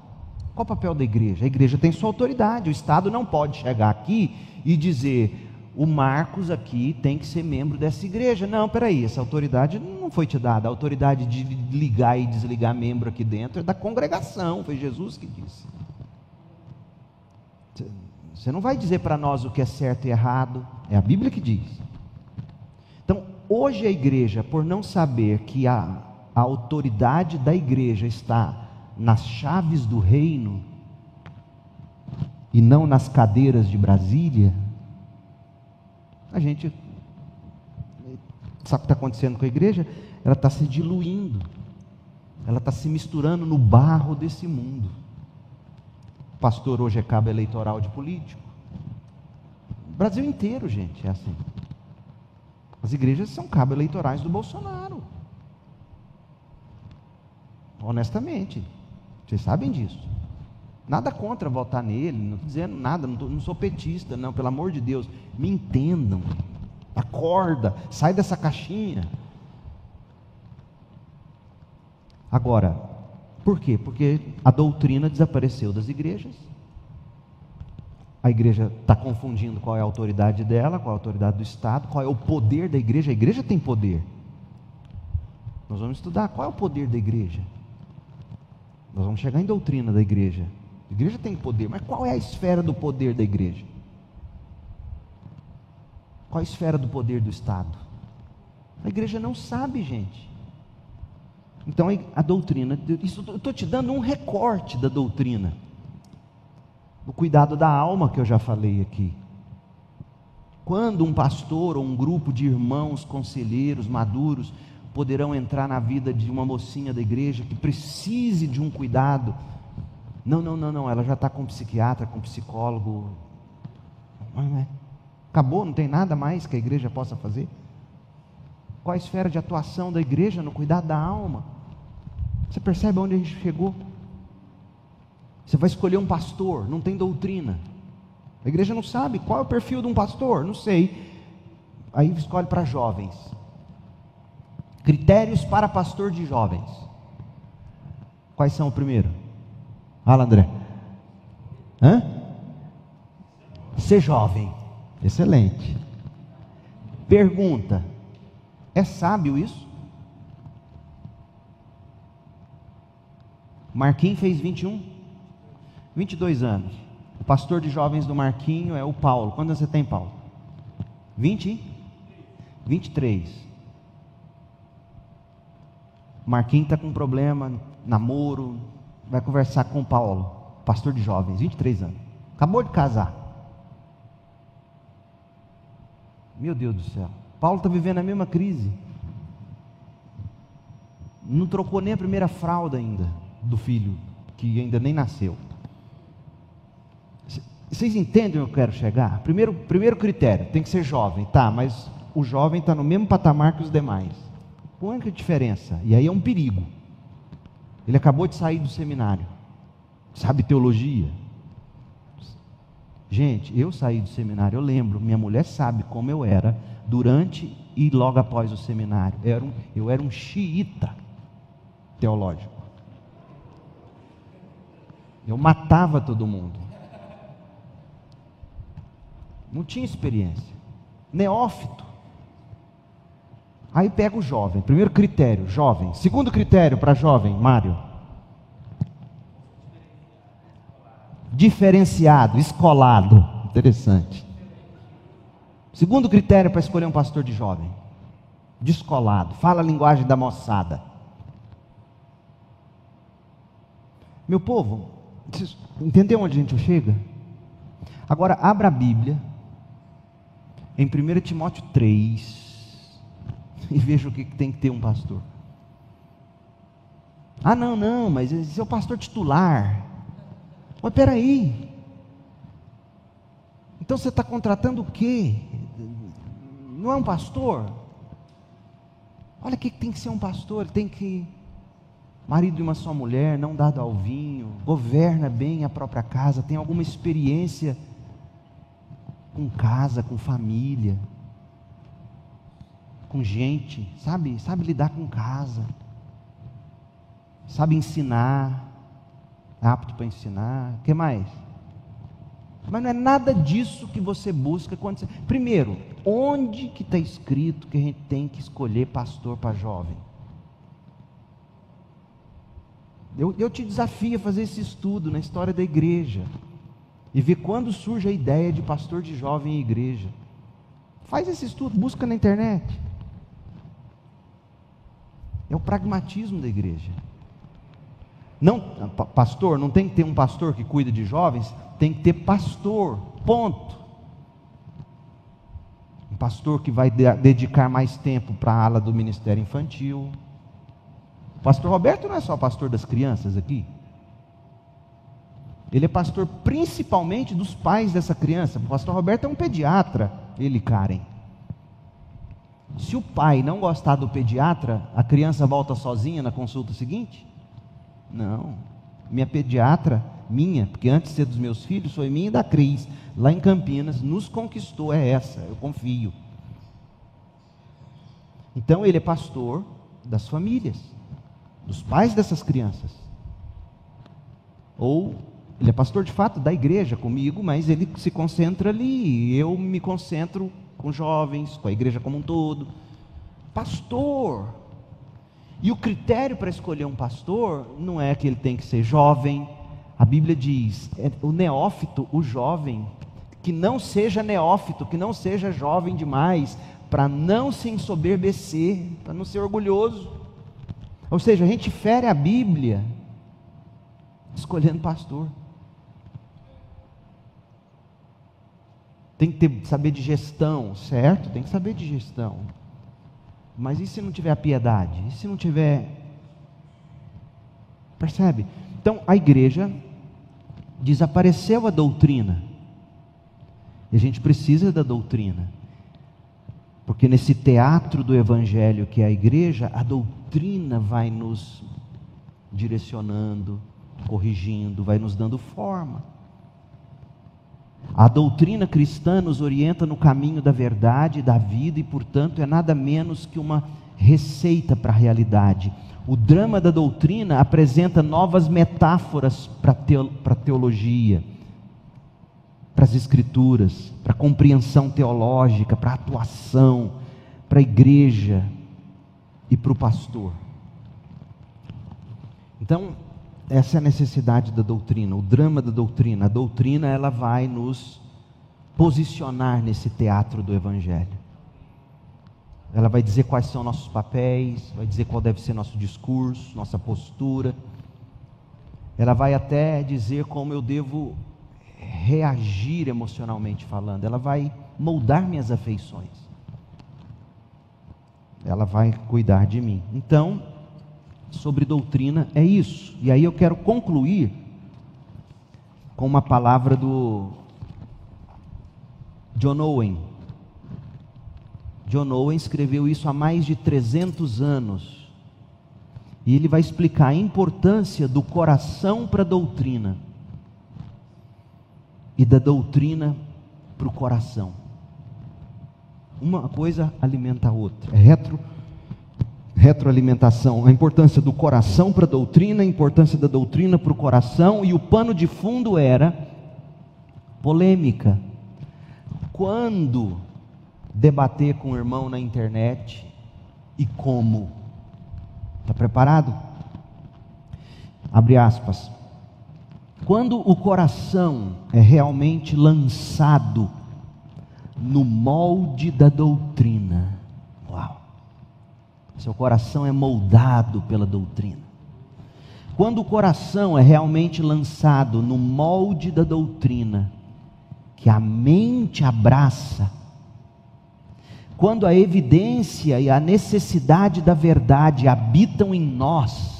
Qual é o papel da igreja? A igreja tem sua autoridade. O Estado não pode chegar aqui e dizer: o Marcos aqui tem que ser membro dessa igreja. Não, peraí, essa autoridade não foi te dada. A autoridade de ligar e desligar membro aqui dentro é da congregação. Foi Jesus que disse. Você não vai dizer para nós o que é certo e errado, é a Bíblia que diz. Então, hoje a igreja, por não saber que a, a autoridade da igreja está nas chaves do reino e não nas cadeiras de Brasília, a gente sabe o que está acontecendo com a igreja? Ela está se diluindo, ela está se misturando no barro desse mundo. O pastor hoje é cabo eleitoral de político. O Brasil inteiro, gente, é assim. As igrejas são cabo eleitorais do Bolsonaro. Honestamente, vocês sabem disso. Nada contra votar nele, não estou dizendo nada, não, tô, não sou petista, não, pelo amor de Deus. Me entendam. Acorda, sai dessa caixinha. Agora, por quê? Porque a doutrina desapareceu das igrejas. A igreja está confundindo qual é a autoridade dela, qual é a autoridade do Estado, qual é o poder da igreja. A igreja tem poder. Nós vamos estudar qual é o poder da igreja. Nós vamos chegar em doutrina da igreja. A igreja tem poder, mas qual é a esfera do poder da igreja? Qual a esfera do poder do Estado? A igreja não sabe, gente. Então a doutrina, isso eu estou te dando um recorte da doutrina, do cuidado da alma que eu já falei aqui. Quando um pastor ou um grupo de irmãos conselheiros maduros poderão entrar na vida de uma mocinha da igreja que precise de um cuidado não, não, não, não, ela já está com psiquiatra, com psicólogo. É. Acabou, não tem nada mais que a igreja possa fazer? Qual a esfera de atuação da igreja no cuidado da alma? Você percebe onde a gente chegou? Você vai escolher um pastor, não tem doutrina. A igreja não sabe qual é o perfil de um pastor, não sei. Aí escolhe para jovens. Critérios para pastor de jovens. Quais são o primeiro? Fala, André. Hã? Ser jovem. Excelente. Pergunta: é sábio isso? Marquinhos fez 21? 22 anos. O pastor de jovens do Marquinho é o Paulo. Quando você tem, Paulo? 20? 23. Marquinhos está com problema, namoro, vai conversar com Paulo, pastor de jovens, 23 anos. Acabou de casar. Meu Deus do céu. Paulo está vivendo a mesma crise. Não trocou nem a primeira fralda ainda do filho, que ainda nem nasceu. Vocês entendem onde eu quero chegar? Primeiro, primeiro critério, tem que ser jovem, tá, mas o jovem está no mesmo patamar que os demais. Qual é diferença? E aí é um perigo. Ele acabou de sair do seminário. Sabe teologia? Gente, eu saí do seminário, eu lembro, minha mulher sabe como eu era durante e logo após o seminário. Eu era um, eu era um xiita teológico. Eu matava todo mundo. Não tinha experiência. Neófito. Aí pega o jovem. Primeiro critério, jovem. Segundo critério para jovem, Mário. Diferenciado, escolado. Interessante. Segundo critério para escolher um pastor de jovem. Descolado. Fala a linguagem da moçada. Meu povo, entendeu onde a gente chega? Agora, abra a Bíblia. Em 1 Timóteo 3 e veja o que tem que ter um pastor. Ah, não, não, mas esse é o pastor titular. Mas peraí. Então você está contratando o quê? Não é um pastor? Olha o que tem que ser um pastor. Tem que. Marido de uma só mulher, não dado ao vinho, governa bem a própria casa, tem alguma experiência com casa, com família com gente, sabe? Sabe lidar com casa, sabe ensinar, é apto para ensinar. O que mais? Mas não é nada disso que você busca quando você. Primeiro, onde que está escrito que a gente tem que escolher pastor para jovem? Eu, eu te desafio a fazer esse estudo na história da igreja e ver quando surge a ideia de pastor de jovem em igreja. Faz esse estudo, busca na internet. É o pragmatismo da igreja. Não, pastor, não tem que ter um pastor que cuida de jovens, tem que ter pastor, ponto. Um pastor que vai dedicar mais tempo para a ala do ministério infantil. O pastor Roberto não é só pastor das crianças aqui. Ele é pastor principalmente dos pais dessa criança. O pastor Roberto é um pediatra, ele, Karen. Se o pai não gostar do pediatra, a criança volta sozinha na consulta seguinte? Não. Minha pediatra, minha, porque antes de ser dos meus filhos, foi minha e da Cris, lá em Campinas, nos conquistou, é essa, eu confio. Então ele é pastor das famílias, dos pais dessas crianças. Ou ele é pastor de fato da igreja comigo, mas ele se concentra ali. Eu me concentro com jovens, com a igreja como um todo. Pastor. E o critério para escolher um pastor não é que ele tem que ser jovem. A Bíblia diz: é o neófito, o jovem, que não seja neófito, que não seja jovem demais, para não se ensoberbecer, para não ser orgulhoso. Ou seja, a gente fere a Bíblia escolhendo pastor. Tem que ter, saber de gestão, certo? Tem que saber de gestão. Mas e se não tiver a piedade? E se não tiver. Percebe? Então a igreja desapareceu a doutrina. E a gente precisa da doutrina. Porque nesse teatro do evangelho que é a igreja, a doutrina vai nos direcionando, corrigindo, vai nos dando forma. A doutrina cristã nos orienta no caminho da verdade, da vida e, portanto, é nada menos que uma receita para a realidade. O drama da doutrina apresenta novas metáforas para a teologia, para as escrituras, para a compreensão teológica, para a atuação, para a igreja e para o pastor. Então, essa é a necessidade da doutrina, o drama da doutrina. A doutrina ela vai nos posicionar nesse teatro do evangelho. Ela vai dizer quais são nossos papéis, vai dizer qual deve ser nosso discurso, nossa postura. Ela vai até dizer como eu devo reagir emocionalmente falando. Ela vai moldar minhas afeições. Ela vai cuidar de mim. Então, sobre doutrina é isso. E aí eu quero concluir com uma palavra do John Owen. John Owen escreveu isso há mais de 300 anos. E ele vai explicar a importância do coração para a doutrina e da doutrina para o coração. Uma coisa alimenta a outra. É retro retroalimentação, a importância do coração para a doutrina, a importância da doutrina para o coração, e o pano de fundo era polêmica. Quando debater com o irmão na internet e como? Está preparado? Abre aspas. Quando o coração é realmente lançado no molde da doutrina, seu coração é moldado pela doutrina. Quando o coração é realmente lançado no molde da doutrina, que a mente abraça, quando a evidência e a necessidade da verdade habitam em nós,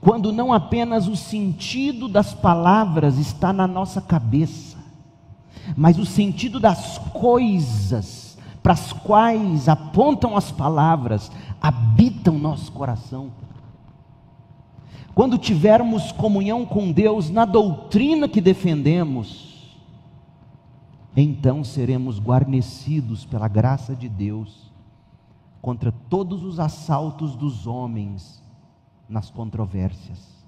quando não apenas o sentido das palavras está na nossa cabeça, mas o sentido das coisas para as quais apontam as palavras, habitam nosso coração. Quando tivermos comunhão com Deus na doutrina que defendemos, então seremos guarnecidos pela graça de Deus contra todos os assaltos dos homens nas controvérsias.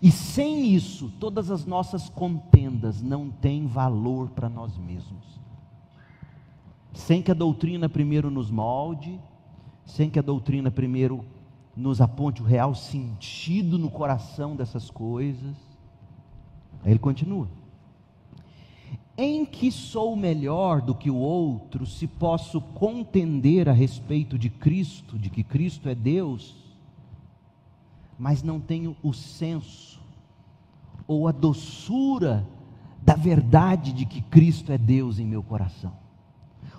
E sem isso, todas as nossas contendas não têm valor para nós mesmos sem que a doutrina primeiro nos molde, sem que a doutrina primeiro nos aponte o real sentido no coração dessas coisas. Aí ele continua. em que sou melhor do que o outro se posso contender a respeito de Cristo, de que Cristo é Deus, mas não tenho o senso ou a doçura da verdade de que Cristo é Deus em meu coração.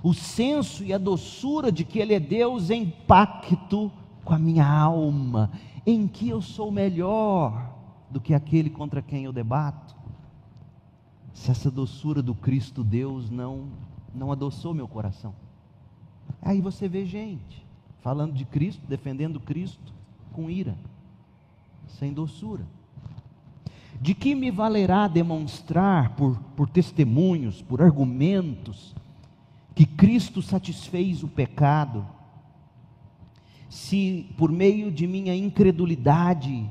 O senso e a doçura de que Ele é Deus em pacto com a minha alma, em que eu sou melhor do que aquele contra quem eu debato. Se essa doçura do Cristo Deus não não adoçou meu coração. Aí você vê gente falando de Cristo, defendendo Cristo com ira, sem doçura. De que me valerá demonstrar por, por testemunhos, por argumentos, que Cristo satisfez o pecado, se por meio de minha incredulidade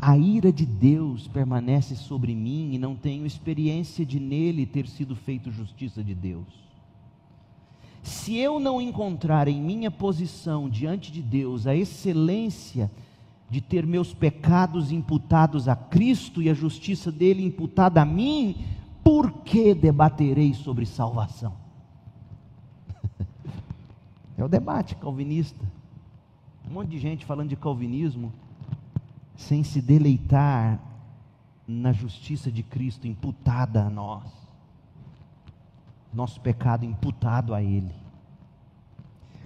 a ira de Deus permanece sobre mim e não tenho experiência de nele ter sido feito justiça de Deus? Se eu não encontrar em minha posição diante de Deus a excelência de ter meus pecados imputados a Cristo e a justiça dele imputada a mim, por que debaterei sobre salvação? É o debate calvinista. Um monte de gente falando de calvinismo sem se deleitar na justiça de Cristo imputada a nós, nosso pecado imputado a Ele.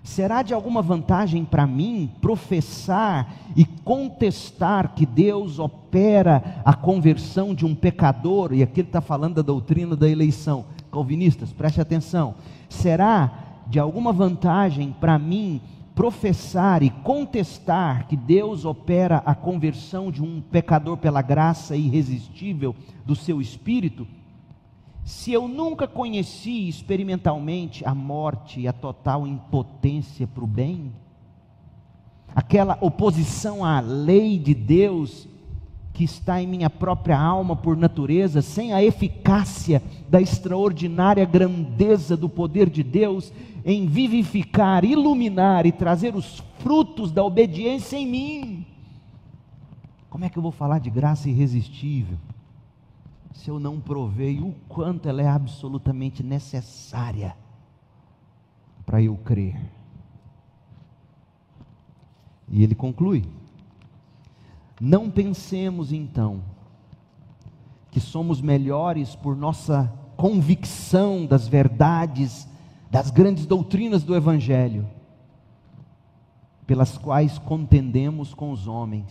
Será de alguma vantagem para mim professar e contestar que Deus opera a conversão de um pecador? E aqui ele está falando da doutrina da eleição. Calvinistas, preste atenção. Será de alguma vantagem para mim professar e contestar que Deus opera a conversão de um pecador pela graça irresistível do seu espírito? Se eu nunca conheci experimentalmente a morte e a total impotência para o bem, aquela oposição à lei de Deus que está em minha própria alma por natureza, sem a eficácia da extraordinária grandeza do poder de Deus em vivificar, iluminar e trazer os frutos da obediência em mim, como é que eu vou falar de graça irresistível? se eu não provei o quanto ela é absolutamente necessária para eu crer. E ele conclui: Não pensemos então que somos melhores por nossa convicção das verdades, das grandes doutrinas do Evangelho, pelas quais contendemos com os homens,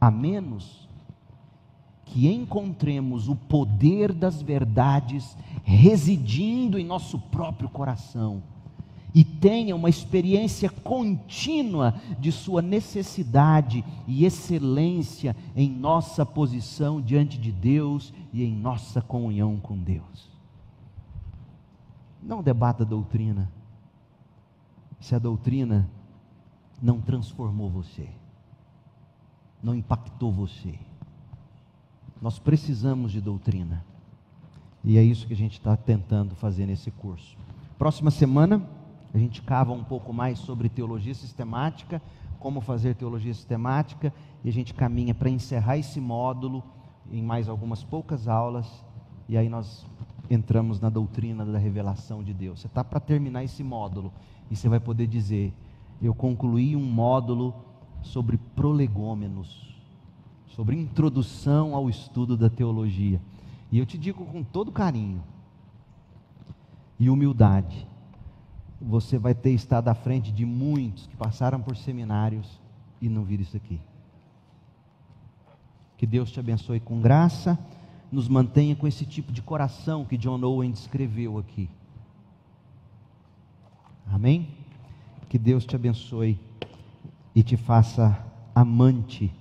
a menos que encontremos o poder das verdades residindo em nosso próprio coração e tenha uma experiência contínua de sua necessidade e excelência em nossa posição diante de Deus e em nossa comunhão com Deus. Não debata a doutrina, se a doutrina não transformou você, não impactou você nós precisamos de doutrina. E é isso que a gente está tentando fazer nesse curso. Próxima semana, a gente cava um pouco mais sobre teologia sistemática, como fazer teologia sistemática, e a gente caminha para encerrar esse módulo em mais algumas poucas aulas, e aí nós entramos na doutrina da revelação de Deus. Você está para terminar esse módulo, e você vai poder dizer: Eu concluí um módulo sobre prolegômenos sobre introdução ao estudo da teologia. E eu te digo com todo carinho e humildade, você vai ter estado à frente de muitos que passaram por seminários e não viram isso aqui. Que Deus te abençoe com graça, nos mantenha com esse tipo de coração que John Owen descreveu aqui. Amém? Que Deus te abençoe e te faça amante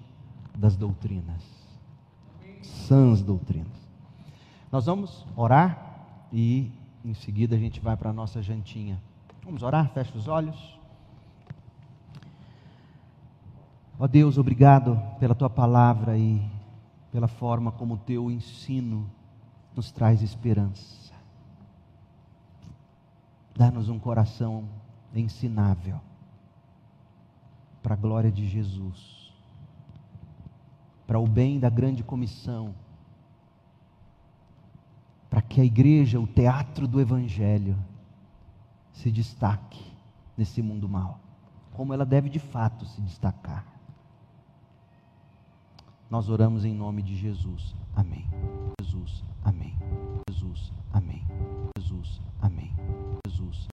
das doutrinas. Sãs doutrinas. Nós vamos orar e em seguida a gente vai para a nossa jantinha. Vamos orar? Fecha os olhos. Ó oh Deus, obrigado pela tua palavra e pela forma como o teu ensino nos traz esperança. Dá-nos um coração ensinável para a glória de Jesus para o bem da grande comissão, para que a igreja, o teatro do Evangelho, se destaque nesse mundo mal, como ela deve de fato se destacar. Nós oramos em nome de Jesus. Amém. Jesus. Amém. Jesus. Amém. Jesus. Amém. Jesus.